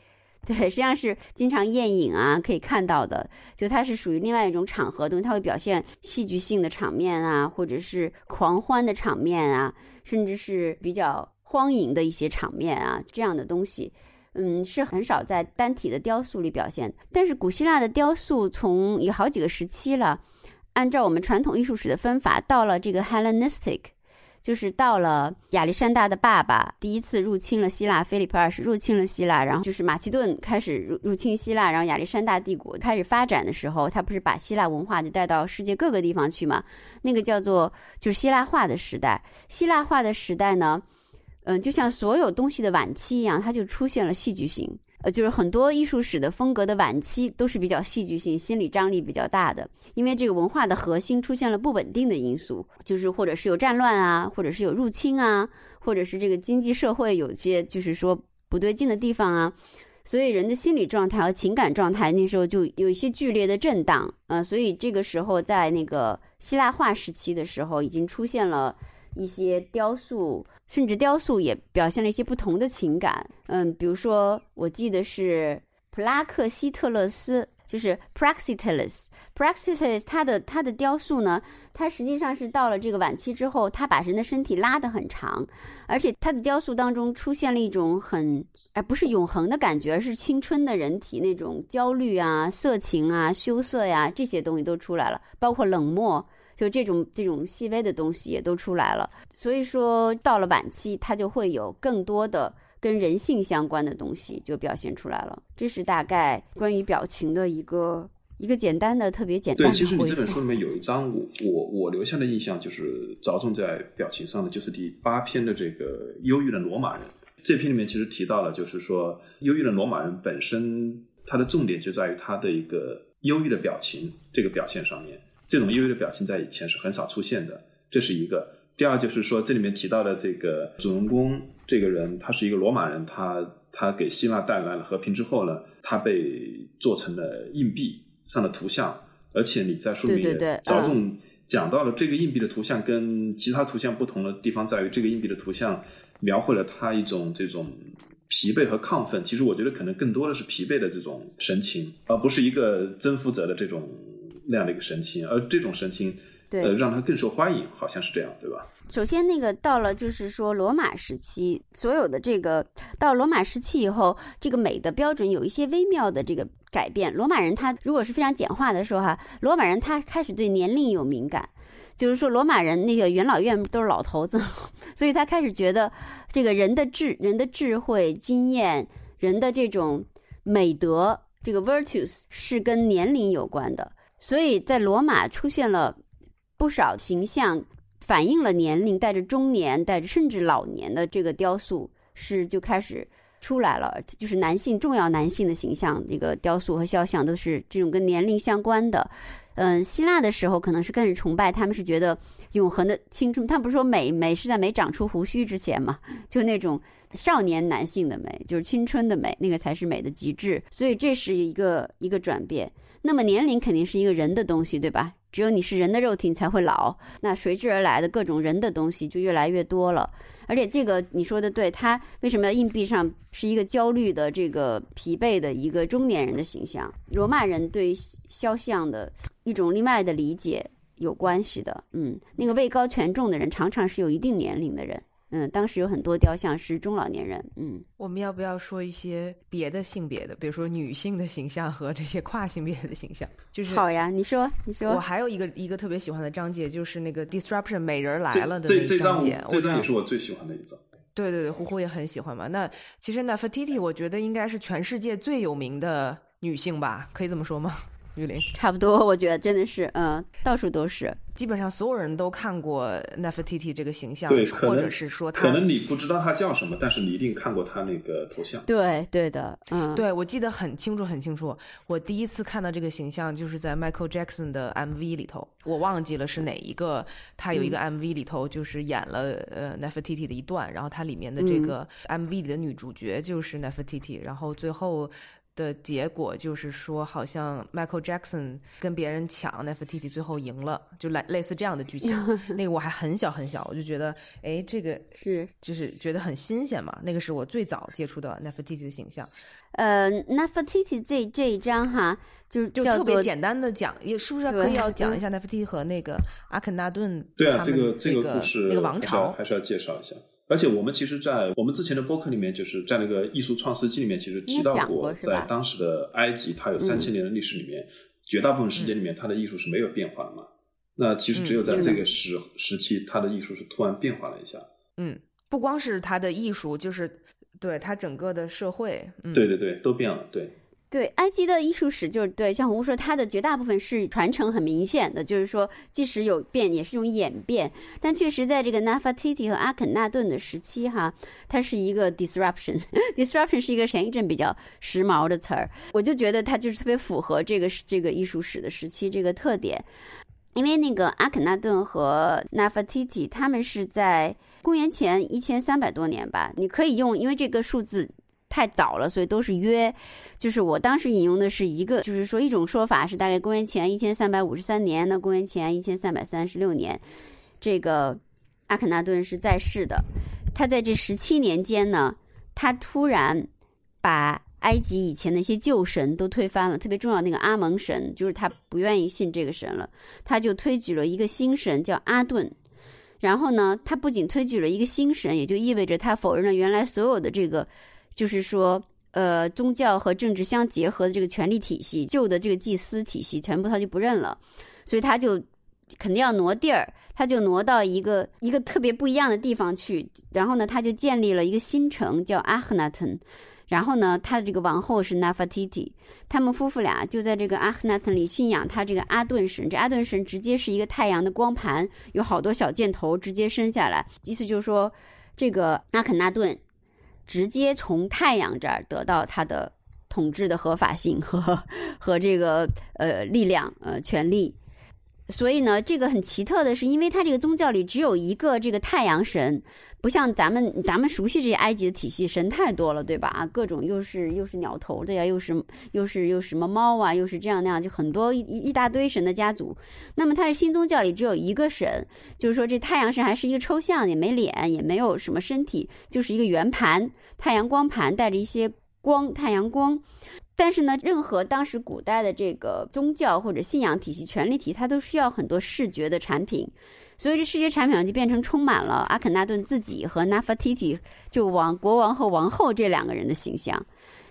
对，实际上是经常宴饮啊可以看到的。就它是属于另外一种场合东西，它会表现戏剧性的场面啊，或者是狂欢的场面啊，甚至是比较荒淫的一些场面啊，这样的东西，嗯，是很少在单体的雕塑里表现。但是古希腊的雕塑从有好几个时期了，按照我们传统艺术史的分法，到了这个 Hellenistic。就是到了亚历山大的爸爸第一次入侵了希腊，菲利普二世入侵了希腊，然后就是马其顿开始入入侵希腊，然后亚历山大帝国开始发展的时候，他不是把希腊文化就带到世界各个地方去嘛？那个叫做就是希腊化的时代。希腊化的时代呢，嗯，就像所有东西的晚期一样，它就出现了戏剧性。呃，就是很多艺术史的风格的晚期都是比较戏剧性、心理张力比较大的，因为这个文化的核心出现了不稳定的因素，就是或者是有战乱啊，或者是有入侵啊，或者是这个经济社会有些就是说不对劲的地方啊，所以人的心理状态和情感状态那时候就有一些剧烈的震荡，呃，所以这个时候在那个希腊化时期的时候，已经出现了一些雕塑。甚至雕塑也表现了一些不同的情感，嗯，比如说我记得是普拉克西特勒斯，就是 Praxiteles，Praxiteles 他的他的雕塑呢，他实际上是到了这个晚期之后，他把人的身体拉得很长，而且他的雕塑当中出现了一种很，而不是永恒的感觉，而是青春的人体那种焦虑啊、色情啊、羞涩呀这些东西都出来了，包括冷漠。就这种这种细微的东西也都出来了，所以说到了晚期，它就会有更多的跟人性相关的东西就表现出来了。这是大概关于表情的一个一个简单的、特别简单的。对，其实你这本书里面有一章，我我我留下的印象就是着重在表情上的，就是第八篇的这个忧郁的罗马人。这篇里面其实提到了，就是说忧郁的罗马人本身，它的重点就在于他的一个忧郁的表情这个表现上面。这种忧郁的表情在以前是很少出现的，这是一个。第二就是说，这里面提到的这个主人公这个人，他是一个罗马人，他他给希腊带来了和平之后呢，他被做成了硬币上的图像，而且你在书里面着重讲到了这个硬币的图像跟其他图像不同的地方在于，这个硬币的图像描绘了他一种这种疲惫和亢奋。其实我觉得可能更多的是疲惫的这种神情，而不是一个征服者的这种。那样的一个神情，而这种神情，呃，让他更受欢迎，好像是这样，对吧？首先，那个到了就是说罗马时期，所有的这个到罗马时期以后，这个美的标准有一些微妙的这个改变。罗马人他如果是非常简化的说哈，罗马人他开始对年龄有敏感，就是说罗马人那个元老院都是老头子，*laughs* 所以他开始觉得这个人的智、人的智慧、经验、人的这种美德，这个 virtues 是跟年龄有关的。所以在罗马出现了不少形象，反映了年龄，带着中年，带着甚至老年的这个雕塑是就开始出来了，就是男性重要男性的形象，这个雕塑和肖像都是这种跟年龄相关的。嗯，希腊的时候可能是更是崇拜，他们是觉得永恒的青春，他们不是说美美是在没长出胡须之前嘛，*laughs* 就那种少年男性的美，就是青春的美，那个才是美的极致。所以这是一个一个转变。那么年龄肯定是一个人的东西，对吧？只有你是人的肉体，你才会老。那随之而来的各种人的东西就越来越多了。而且这个你说的对，他为什么要硬币上是一个焦虑的、这个疲惫的一个中年人的形象？罗马人对肖像的一种另外的理解有关系的。嗯，那个位高权重的人常常是有一定年龄的人。嗯，当时有很多雕像是中老年人。嗯，我们要不要说一些别的性别的，比如说女性的形象和这些跨性别的形象？就是好呀，你说，你说。我还有一个一个特别喜欢的章节，就是那个 disruption 美人来了的那一章节。这张也是我最喜欢的一张。对对对，呼呼也很喜欢嘛。那其实 Nefertiti 我觉得应该是全世界最有名的女性吧？可以这么说吗？玉林，差不多，我觉得真的是，嗯，到处都是。基本上所有人都看过 Nefertiti 这个形象，对，或者是说他可能你不知道他叫什么，但是你一定看过他那个头像。对，对的，嗯，对我记得很清楚，很清楚。我第一次看到这个形象就是在 Michael Jackson 的 MV 里头，我忘记了是哪一个。他有一个 MV 里头就是演了呃 Nefertiti 的一段，然后它里面的这个 MV 里的女主角就是 Nefertiti，然后最后。的结果就是说，好像 Michael Jackson 跟别人抢 Nefertiti，最后赢了，就类类似这样的剧情。*laughs* 那个我还很小很小，我就觉得，哎，这个是就是觉得很新鲜嘛。那个是我最早接触的 Nefertiti 的形象。呃，Nefertiti 这这一章哈，就是就特别简单的讲，也是不是可以要讲一下 Nefertiti 和那个阿肯纳顿？对啊，这个这个故事那个王朝还是要介绍一下。而且我们其实，在我们之前的播客里面，就是在那个艺术创世纪里面，其实提到过，在当时的埃及，它有三千年的历史里面，绝大部分时间里面，它的艺术是没有变化的嘛。那其实只有在这个时时期，它的艺术是突然变化了一下。嗯，不光是它的艺术，就是对它整个的社会，对对对，都变了，对。对埃及的艺术史，就是对像红说，它的绝大部分是传承很明显的，就是说即使有变，也是一种演变。但确实在这个 Nefertiti 和阿肯纳顿的时期，哈，它是一个 disruption。*laughs* disruption 是一个前一阵比较时髦的词儿，我就觉得它就是特别符合这个这个艺术史的时期这个特点。因为那个阿肯纳顿和 Nefertiti 他们是在公元前一千三百多年吧，你可以用，因为这个数字。太早了，所以都是约。就是我当时引用的是一个，就是说一种说法是大概公元前一千三百五十三年，那公元前一千三百三十六年，这个阿肯纳顿是在世的。他在这十七年间呢，他突然把埃及以前那些旧神都推翻了，特别重要那个阿蒙神，就是他不愿意信这个神了，他就推举了一个新神叫阿顿。然后呢，他不仅推举了一个新神，也就意味着他否认了原来所有的这个。就是说，呃，宗教和政治相结合的这个权力体系，旧的这个祭司体系，全部他就不认了，所以他就肯定要挪地儿，他就挪到一个一个特别不一样的地方去。然后呢，他就建立了一个新城，叫阿赫纳顿。然后呢，他的这个王后是 nafati 他们夫妇俩就在这个阿赫纳顿里信仰他这个阿顿神。这阿顿神直接是一个太阳的光盘，有好多小箭头直接伸下来，意思就是说，这个阿肯纳顿。直接从太阳这儿得到他的统治的合法性和和这个呃力量呃权力，所以呢，这个很奇特的是，因为他这个宗教里只有一个这个太阳神。不像咱们咱们熟悉这些埃及的体系，神太多了，对吧？啊，各种又是又是鸟头的呀，又是又是又什么猫啊，又是这样那样，就很多一一大堆神的家族。那么，它是新宗教里只有一个神，就是说这太阳神还是一个抽象，也没脸，也没有什么身体，就是一个圆盘，太阳光盘带着一些光，太阳光。但是呢，任何当时古代的这个宗教或者信仰体系、权力体，它都需要很多视觉的产品。所以这视觉产品就变成充满了阿肯纳顿自己和 Nefertiti 就王国王和王后这两个人的形象。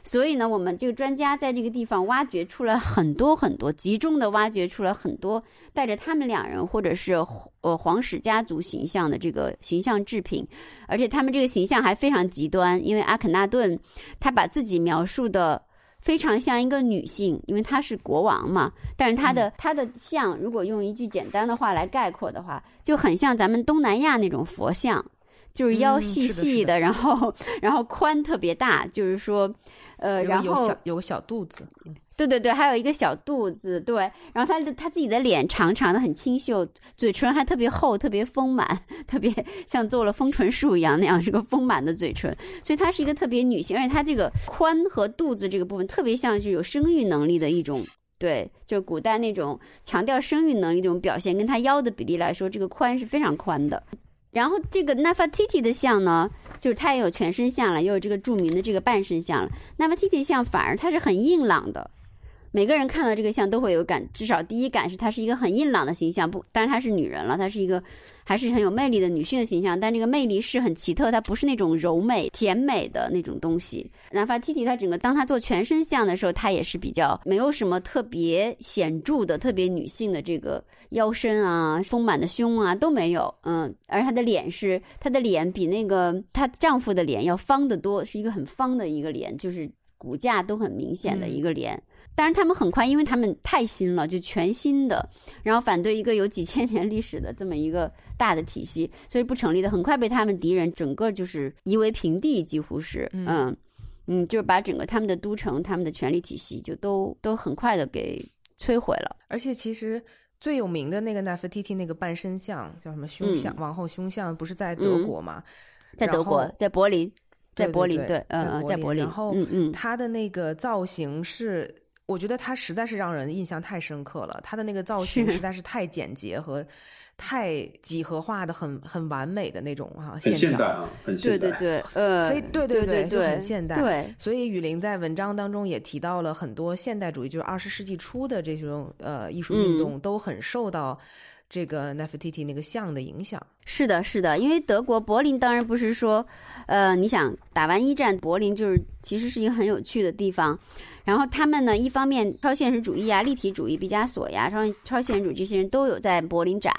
所以呢，我们这个专家在这个地方挖掘出了很多很多，集中的挖掘出了很多带着他们两人或者是呃皇室家族形象的这个形象制品，而且他们这个形象还非常极端，因为阿肯纳顿他把自己描述的。非常像一个女性，因为她是国王嘛。但是她的她的像，如果用一句简单的话来概括的话，就很像咱们东南亚那种佛像，就是腰细细的，然后然后宽特别大，就是说，呃，然后有个小肚子。对对对，还有一个小肚子，对，然后他的他自己的脸长长的很清秀，嘴唇还特别厚，特别丰满，特别像做了丰唇术一样那样是个丰满的嘴唇，所以她是一个特别女性，而且她这个宽和肚子这个部分特别像是有生育能力的一种，对，就古代那种强调生育能力这种表现，跟她腰的比例来说，这个宽是非常宽的。然后这个 n a f a t i t i 的像呢，就是她也有全身像了，也有这个著名的这个半身像了。n a f a t i t i 像反而它是很硬朗的。每个人看到这个像都会有感，至少第一感是她是一个很硬朗的形象。不，当然她是女人了，她是一个还是很有魅力的女性的形象。但这个魅力是很奇特，她不是那种柔美甜美的那种东西。哪怕 T T 她整个当她做全身像的时候，她也是比较没有什么特别显著的、特别女性的这个腰身啊、丰满的胸啊都没有。嗯，而她的脸是她的脸比那个她丈夫的脸要方得多，是一个很方的一个脸，就是。骨架都很明显的嗯一个连。当然，他们很快，因为他们太新了，就全新的，然后反对一个有几千年历史的这么一个大的体系，所以不成立的。很快被他们敌人整个就是夷为平地，几乎是，嗯嗯嗯，就是把整个他们的都城、他们的权力体系就都都很快的给摧毁了。而且其实最有名的那个 Nefertiti 那个半身像叫什么胸像，嗯王后胸像不是在德国吗？然在德国，在柏林，在柏林，对对，嗯嗯，在柏林，然后嗯嗯，他的那个造型是，我觉得他实在是让人印象太深刻了。他的那个造型实在是太简洁和太几何化的很很完美的那种哈、很。现代啊，很现代。对对，呃，非对对对对就很现代对，所以雨林在文章当中也提到了很多现代主义，就是二十世纪初的这种呃艺术运嗯动，都很受到这个 Nefertiti 那个像的影响。是的，是的，因为德国柏林当然不是说，呃，你想打完一战，柏林就是其实是一个很有趣的地方。然后他们呢，一方面超现实主义啊、立体主义、毕加索呀、超超现实主义这些人都有在柏林展。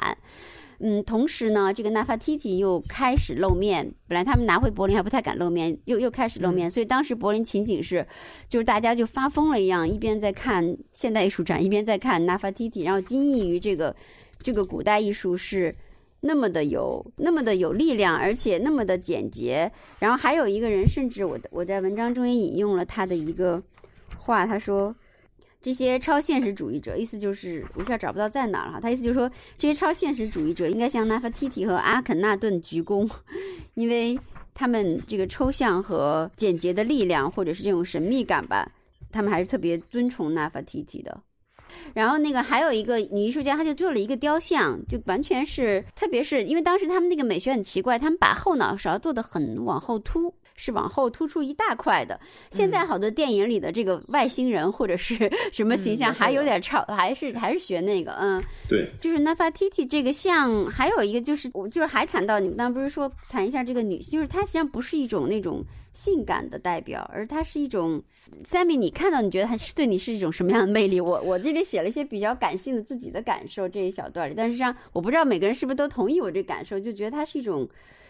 嗯，同时呢，这个纳法提提又开始露面。本来他们拿回柏林还不太敢露面，又又开始露面，所以当时柏林情景是，就是大家就发疯了一样，一边在看现代艺术展，一边在看纳法提提，然后惊异于这个这个古代艺术是那么的有那么的有力量，而且那么的简洁。然后还有一个人，甚至我我在文章中也引用了他的一个话，他说。这些超现实主义者，意思就是我一下找不到在哪儿了哈。他意思就是说，这些超现实主义者应该向纳法提提和阿肯纳顿鞠躬，因为他们这个抽象和简洁的力量，或者是这种神秘感吧，他们还是特别尊崇纳法提提的。然后那个还有一个女艺术家，她就做了一个雕像，就完全是，特别是因为当时他们那个美学很奇怪，他们把后脑勺做的很往后凸。是往后突出一大块的。现在好多电影里的这个外星人或者是什么形象，嗯还有点超，还是还是学那个，嗯，对，就是 Nefertiti 这个像，还有一个就是，我就是还谈到你们当时不是说谈一下这个女性，就是她实际上不是一种那种性感的代表，而它是一种。下面你看到你觉得它是对你是一种什么样的魅力？我我这里写了一些比较感性的自己的感受这一小段里，但是实际上我不知道每个人是不是都同意我这感受，就觉得它是一种。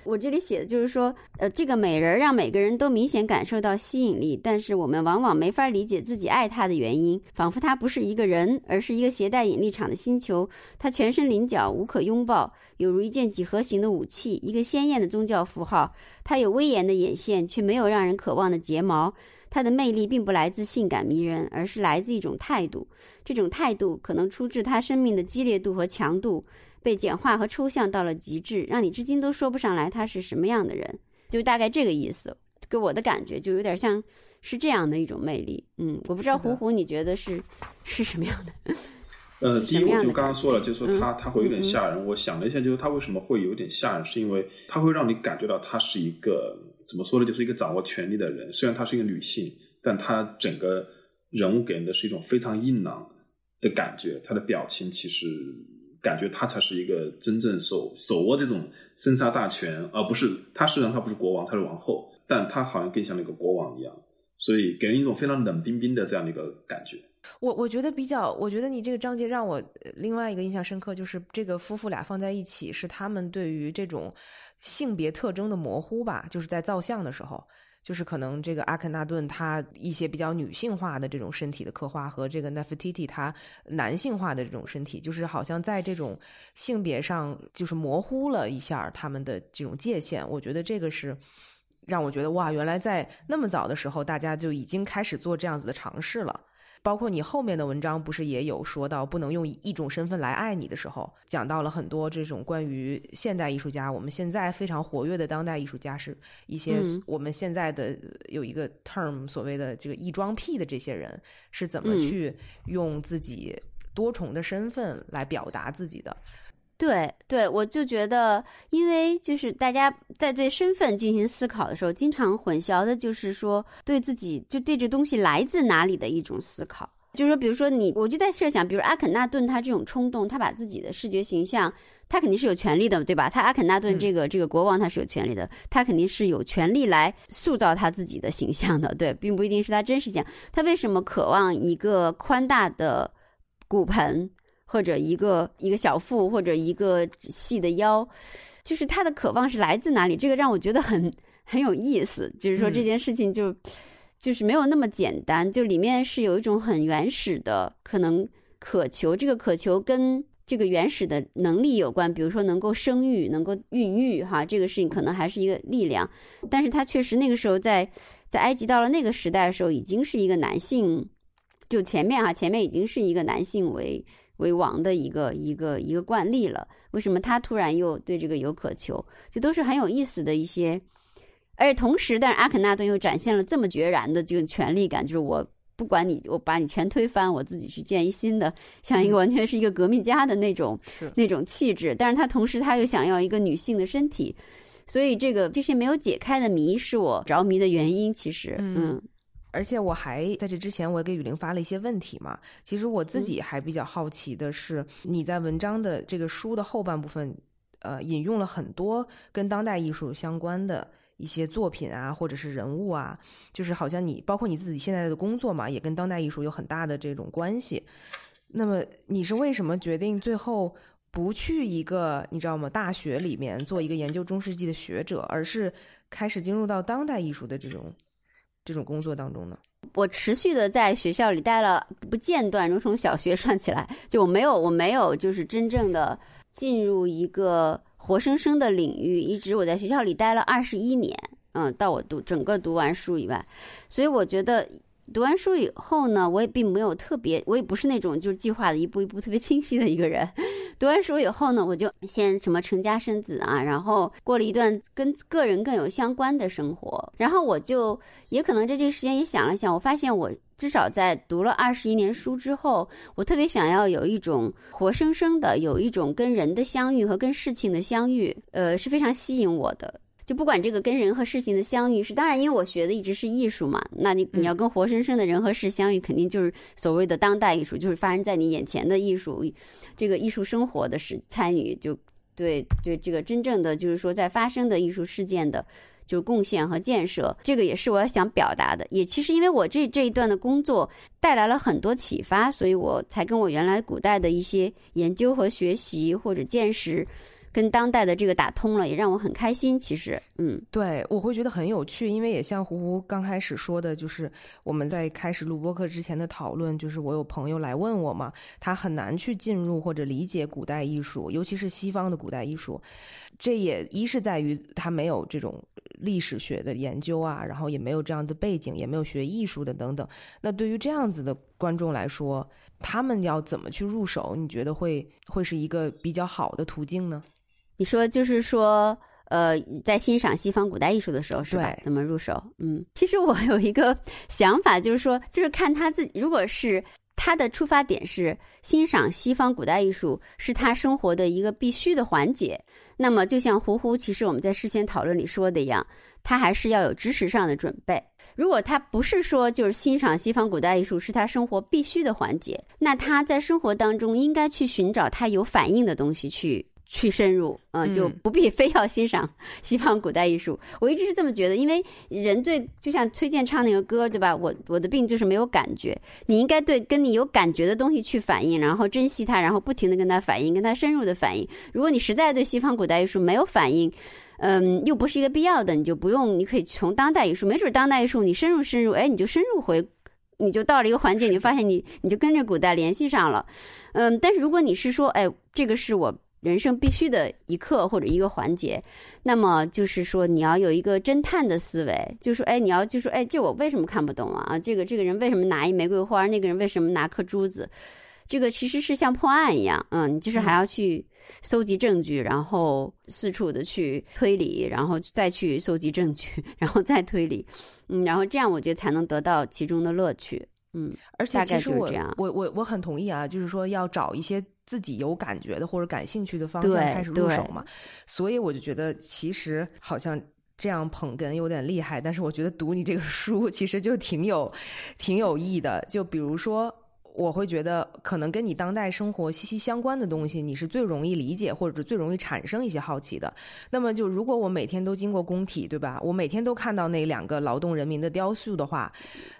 我这里写的就是说，呃，这个美人让每个人都明显感受到吸引力，但是我们往往没法理解自己爱她的原因，仿佛她不是一个人，而是一个携带引力场的星球。她全身鳞角无可拥抱，有如一件几何形的武器，一个鲜艳的宗教符号。她有威严的眼线，却没有让人渴望的睫毛。她的魅力并不来自性感迷人，而是来自一种态度。这种态度可能出自他生命的激烈度和强度。被简化和抽象到了极致，让你至今都说不上来他是什么样的人，就大概这个意思。给我的感觉就有点像是这样的一种魅力。嗯，我不知道胡胡你觉得是是什么样的？呃，第一我就刚刚说了，就是说他嗯他会有点吓人。我想了一下，就是他为什么会有点吓人，是因为他会让你感觉到他是一个怎么说呢，就是一个掌握权力的人。虽然她是一个女性，但她整个人物给人的是一种非常硬朗的感觉，她的表情其实感觉她才是一个真正手手握这种生杀大权，而不是她实际上她不是国王，她是王后，但她好像更像那个国王一样，所以给人一种非常冷冰冰的这样的一个感觉。我我觉得比较，我觉得你这个章节让我另外一个印象深刻，就是这个夫妇俩放在一起，是他们对于这种性别特征的模糊吧，就是在造像的时候，就是可能这个阿肯纳顿他一些比较女性化的这种身体的刻画，和这个 Nefertiti 他男性化的这种身体，就是好像在这种性别上就是模糊了一下他们的这种界限。我觉得这个是。让我觉得哇，原来在那么早的时候，大家就已经开始做这样子的尝试了。包括你后面的文章不是也有说到不能用一种身份来爱你的时候，讲到了很多这种关于现代艺术家，我们现在非常活跃的当代艺术家是一些嗯我们现在的有一个 term 所谓的这个异装癖的这些人是怎么嗯去用自己多重的身份来表达自己的。对对，我就觉得，因为就是大家在对身份进行思考的时候，经常混淆的就是说对自己就对这东西来自哪里的一种思考。就是说，比如说你，我就在设想，比如阿肯纳顿他这种冲动，他把自己的视觉形象，他肯定是有权利的，对吧？他阿肯纳顿嗯这个、这个国王他是有权利的，他肯定是有权利来塑造他自己的形象的，对，并不一定是他真实形象。他为什么渴望一个宽大的骨盆？或者一个一个小腹，或者一个细的腰，就是他的渴望是来自哪里？这个让我觉得很很有意思。就是说嗯这件事情就，就是没有那么简单，就里面是有一种很原始的可能渴求，这个渴求跟这个原始的能力有关，比如说能够生育、能够孕育，哈，这个事情可能还是一个力量，但是他确实那个时候在在埃及到了那个时代的时候，已经是一个男性，就前面哈，前面已经是一个男性为为王的一个一个一个惯例了。为什么他突然又对这个有渴求？这都是很有意思的一些。而且同时，但是阿肯纳顿又展现了这么决然的这个权力感，就是我不管你，我把你全推翻，我自己去建一新的，像一个完全是一个革命家的那种那种气质。但是他同时他又想要一个女性的身体，所以这个这些没有解开的谜是我着迷的原因。其实，嗯，而且我还在这之前，我也给雨玲发了一些问题嘛。其实我自嗯己还比较好奇的是，你在文章的这个书的后半部分，呃，引用了很多跟当代艺术相关的。一些作品啊，或者是人物啊，就是好像你包括你自己现在的工作嘛，也跟当代艺术有很大的这种关系。那么你是为什么决定最后不去一个你知道吗大学里面做一个研究中世纪的学者，而是开始进入到当代艺术的这种这种工作当中呢？我持续的在学校里待了不间断，从小学算起来，就我没有我没有就是真正的进入一个。活生生的领域，一直我在学校里待了二十一年，嗯，到我读整个读完书以外，所以我觉得读完书以后呢，我也并没有特别，我也不是那种就是计划的一步一步特别清晰的一个人。*laughs* 读完书以后呢，我就先什么成家生子啊，然后过了一段跟个人更有相关的生活，然后我就也可能在这个时间也想了想，我发现我。至少在读了二十一年书之后，我特别想要有一种活生生的，有一种跟人的相遇和跟事情的相遇，呃，是非常吸引我的。就不管这个跟人和事情的相遇是，当然因为我学的一直是艺术嘛，那你你要跟活生生的人和事相遇，肯定就是所谓的当代艺术，就是发生在你眼前的艺术，这个艺术生活的是参与，就对对这个真正的就是说在发生的艺术事件的。就是贡献和建设，这个也是我要想表达的。也其实因为我这这一段的工作带来了很多启发，所以我才跟我原来古代的一些研究和学习或者见识，跟当代的这个打通了，也让我很开心。其实，嗯，对，我会觉得很有趣，因为也像胡胡刚开始说的，就是我们在开始录播课之前的讨论，就是我有朋友来问我嘛，他很难去进入或者理解古代艺术，尤其是西方的古代艺术。这也一是在于他没有这种历史学的研究啊，然后也没有这样的背景，也没有学艺术的等等。那对于这样子的观众来说，他们要怎么去入手？你觉得会会是一个比较好的途径呢？你说就是说，呃，在欣赏西方古代艺术的时候，是吧？怎么入手？嗯，其实我有一个想法，就是说，就是看他自己，如果是。他的出发点是欣赏西方古代艺术，是他生活的一个必须的环节。那么，就像胡胡，其实我们在事先讨论里说的一样，他还是要有知识上的准备。如果他不是说就是欣赏西方古代艺术是他生活必须的环节，那他在生活当中应该去寻找他有反应的东西去。去深入，呃，就不必 *laughs* 非要欣赏 *laughs* 西方古代艺术。我一直是这么觉得，因为人最就像崔健唱那个歌，对吧？我我的病就是没有感觉。你应该对跟你有感觉的东西去反应，然后珍惜它，然后不停的跟它反应，跟它深入的反应。如果你实在对西方古代艺术没有反应，嗯，又不是一个必要的，你就不用，你可以从当代艺术，没准当代艺术你深入深入，哎，你就深入回。你就到了一个环节，你就发现你你就跟着古代联系上了，嗯，但是如果你是说，哎，这个是我。人生必须的一刻或者一个环节，那么就是说你要有一个侦探的思维，就说哎，你要就说哎，这我为什么看不懂啊？这个这个人为什么拿一玫瑰花？那个人为什么拿颗珠子？这个其实是像破案一样，嗯，你就是还要去搜集证据，然后四处的去推理，然后再去搜集证据，*laughs* 然后再推理，嗯，然后这样我觉得才能得到其中的乐趣，嗯，而且其实我我我我很同意啊，就是说要找一些。自己有感觉的或者感兴趣的方向开始入手嘛，所以我就觉得其实好像这样捧哏有点厉害，但是我觉得读你这个书其实就挺有挺有益的。就比如说，我会觉得可能跟你当代生活息息相关的东西，你是最容易理解或者最容易产生一些好奇的。那么就如果我每天都经过工体，对吧？我每天都看到那两个劳动人民的雕塑的话。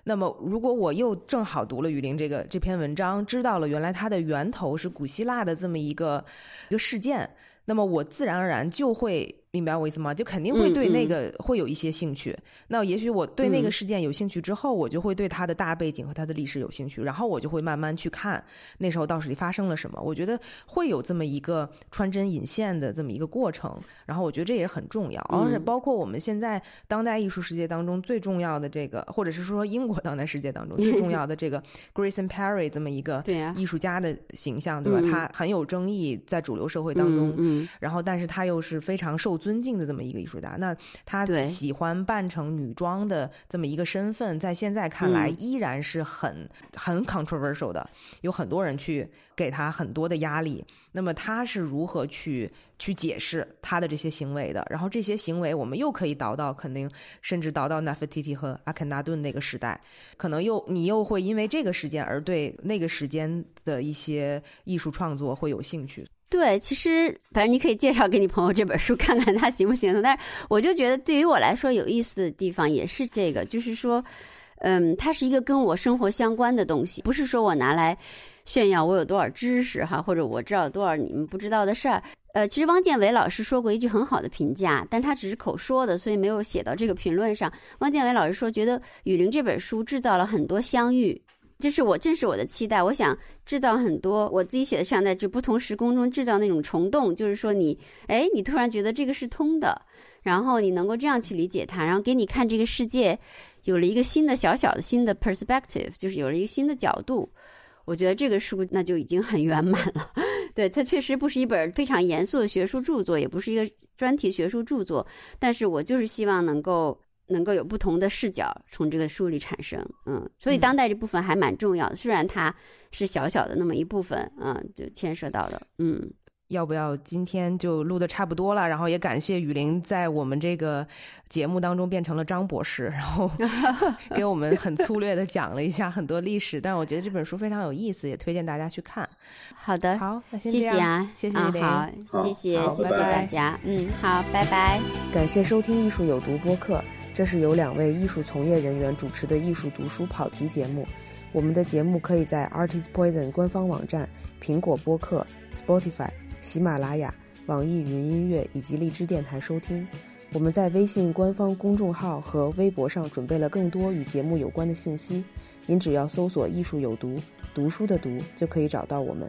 那么，如果我又正好读了雨林这个这篇文章，知道了原来它的源头是古希腊的这么一个一个事件，那么我自然而然就会明白我意思吗？就肯定会对那个会有一些兴趣。那也许我对那个事件有兴趣之后，我就会对它的大背景和它的历史有兴趣，然后我就会慢慢去看那时候到底发生了什么。我觉得会有这么一个穿针引线的这么一个过程。然后我觉得这也很重要，而且包括我们现在当代艺术世界当中最重要的这个，或者是说英国当代世界当中最重要的这个 *laughs* Grayson Perry 这么一个艺术家的形象，对吧？他很有争议，在主流社会当中，然后但是他又是非常受。尊敬的这么一个艺术家，那他喜欢扮成女装的这么一个身份，在现在看来依然是很很 controversial 的，有很多人去给他很多的压力。那么他是如何去去解释他的这些行为的？然后这些行为，我们又可以倒到肯定，甚至倒到 Nefertiti 和阿肯纳顿那个时代，可能又你又会因为这个时间而对那个时间的一些艺术创作会有兴趣。对，其实反正你可以介绍给你朋友这本书看看，他行不行？但是我就觉得对于我来说有意思的地方也是这个，就是说，嗯，它是一个跟我生活相关的东西，不是说我拿来炫耀我有多少知识哈，或者我知道多少你们不知道的事儿。呃，其实汪建伟老师说过一句很好的评价，但他只是口说的，所以没有写到这个评论上。汪建伟老师说，觉得《雨林》这本书制造了很多相遇。这是我，正是我的期待。我想制造很多我自己写的，像在这不同时空中制造那种虫洞，就是说你，哎，你突然觉得这个是通的，然后你能够这样去理解它，然后给你看这个世界有了一个新的小小的新的 perspective，就是有了一个新的角度。我觉得这个书那就已经很圆满了。*laughs* 对，它确实不是一本非常严肃的学术著作，也不是一个专题学术著作，但是我就是希望能够。能够有不同的视角从这个书里产生，嗯，所以当代这部分还蛮重要的，虽然它是小小的那么一部分，嗯，就牵涉到的，嗯，要不要今天就录的差不多了？然后也感谢雨林在我们这个节目当中变成了张博士，然后 *laughs* 给我们很粗略的讲了一下很多历史，但是我觉得这本书非常有意思，也推荐大家去看。好的，好，那谢谢啊，谢谢雨林，好，谢谢，谢谢大家，嗯，好，拜拜，感谢收听艺术有毒播客。这是由两位艺术从业人员主持的艺术读书跑题节目。我们的节目可以在 Artist Poison 官方网站、苹果播客、Spotify、喜马拉雅、网易云音乐以及荔枝电台收听。我们在微信官方公众号和微博上准备了更多与节目有关的信息，您只要搜索“艺术有毒”，读书的“读”就可以找到我们。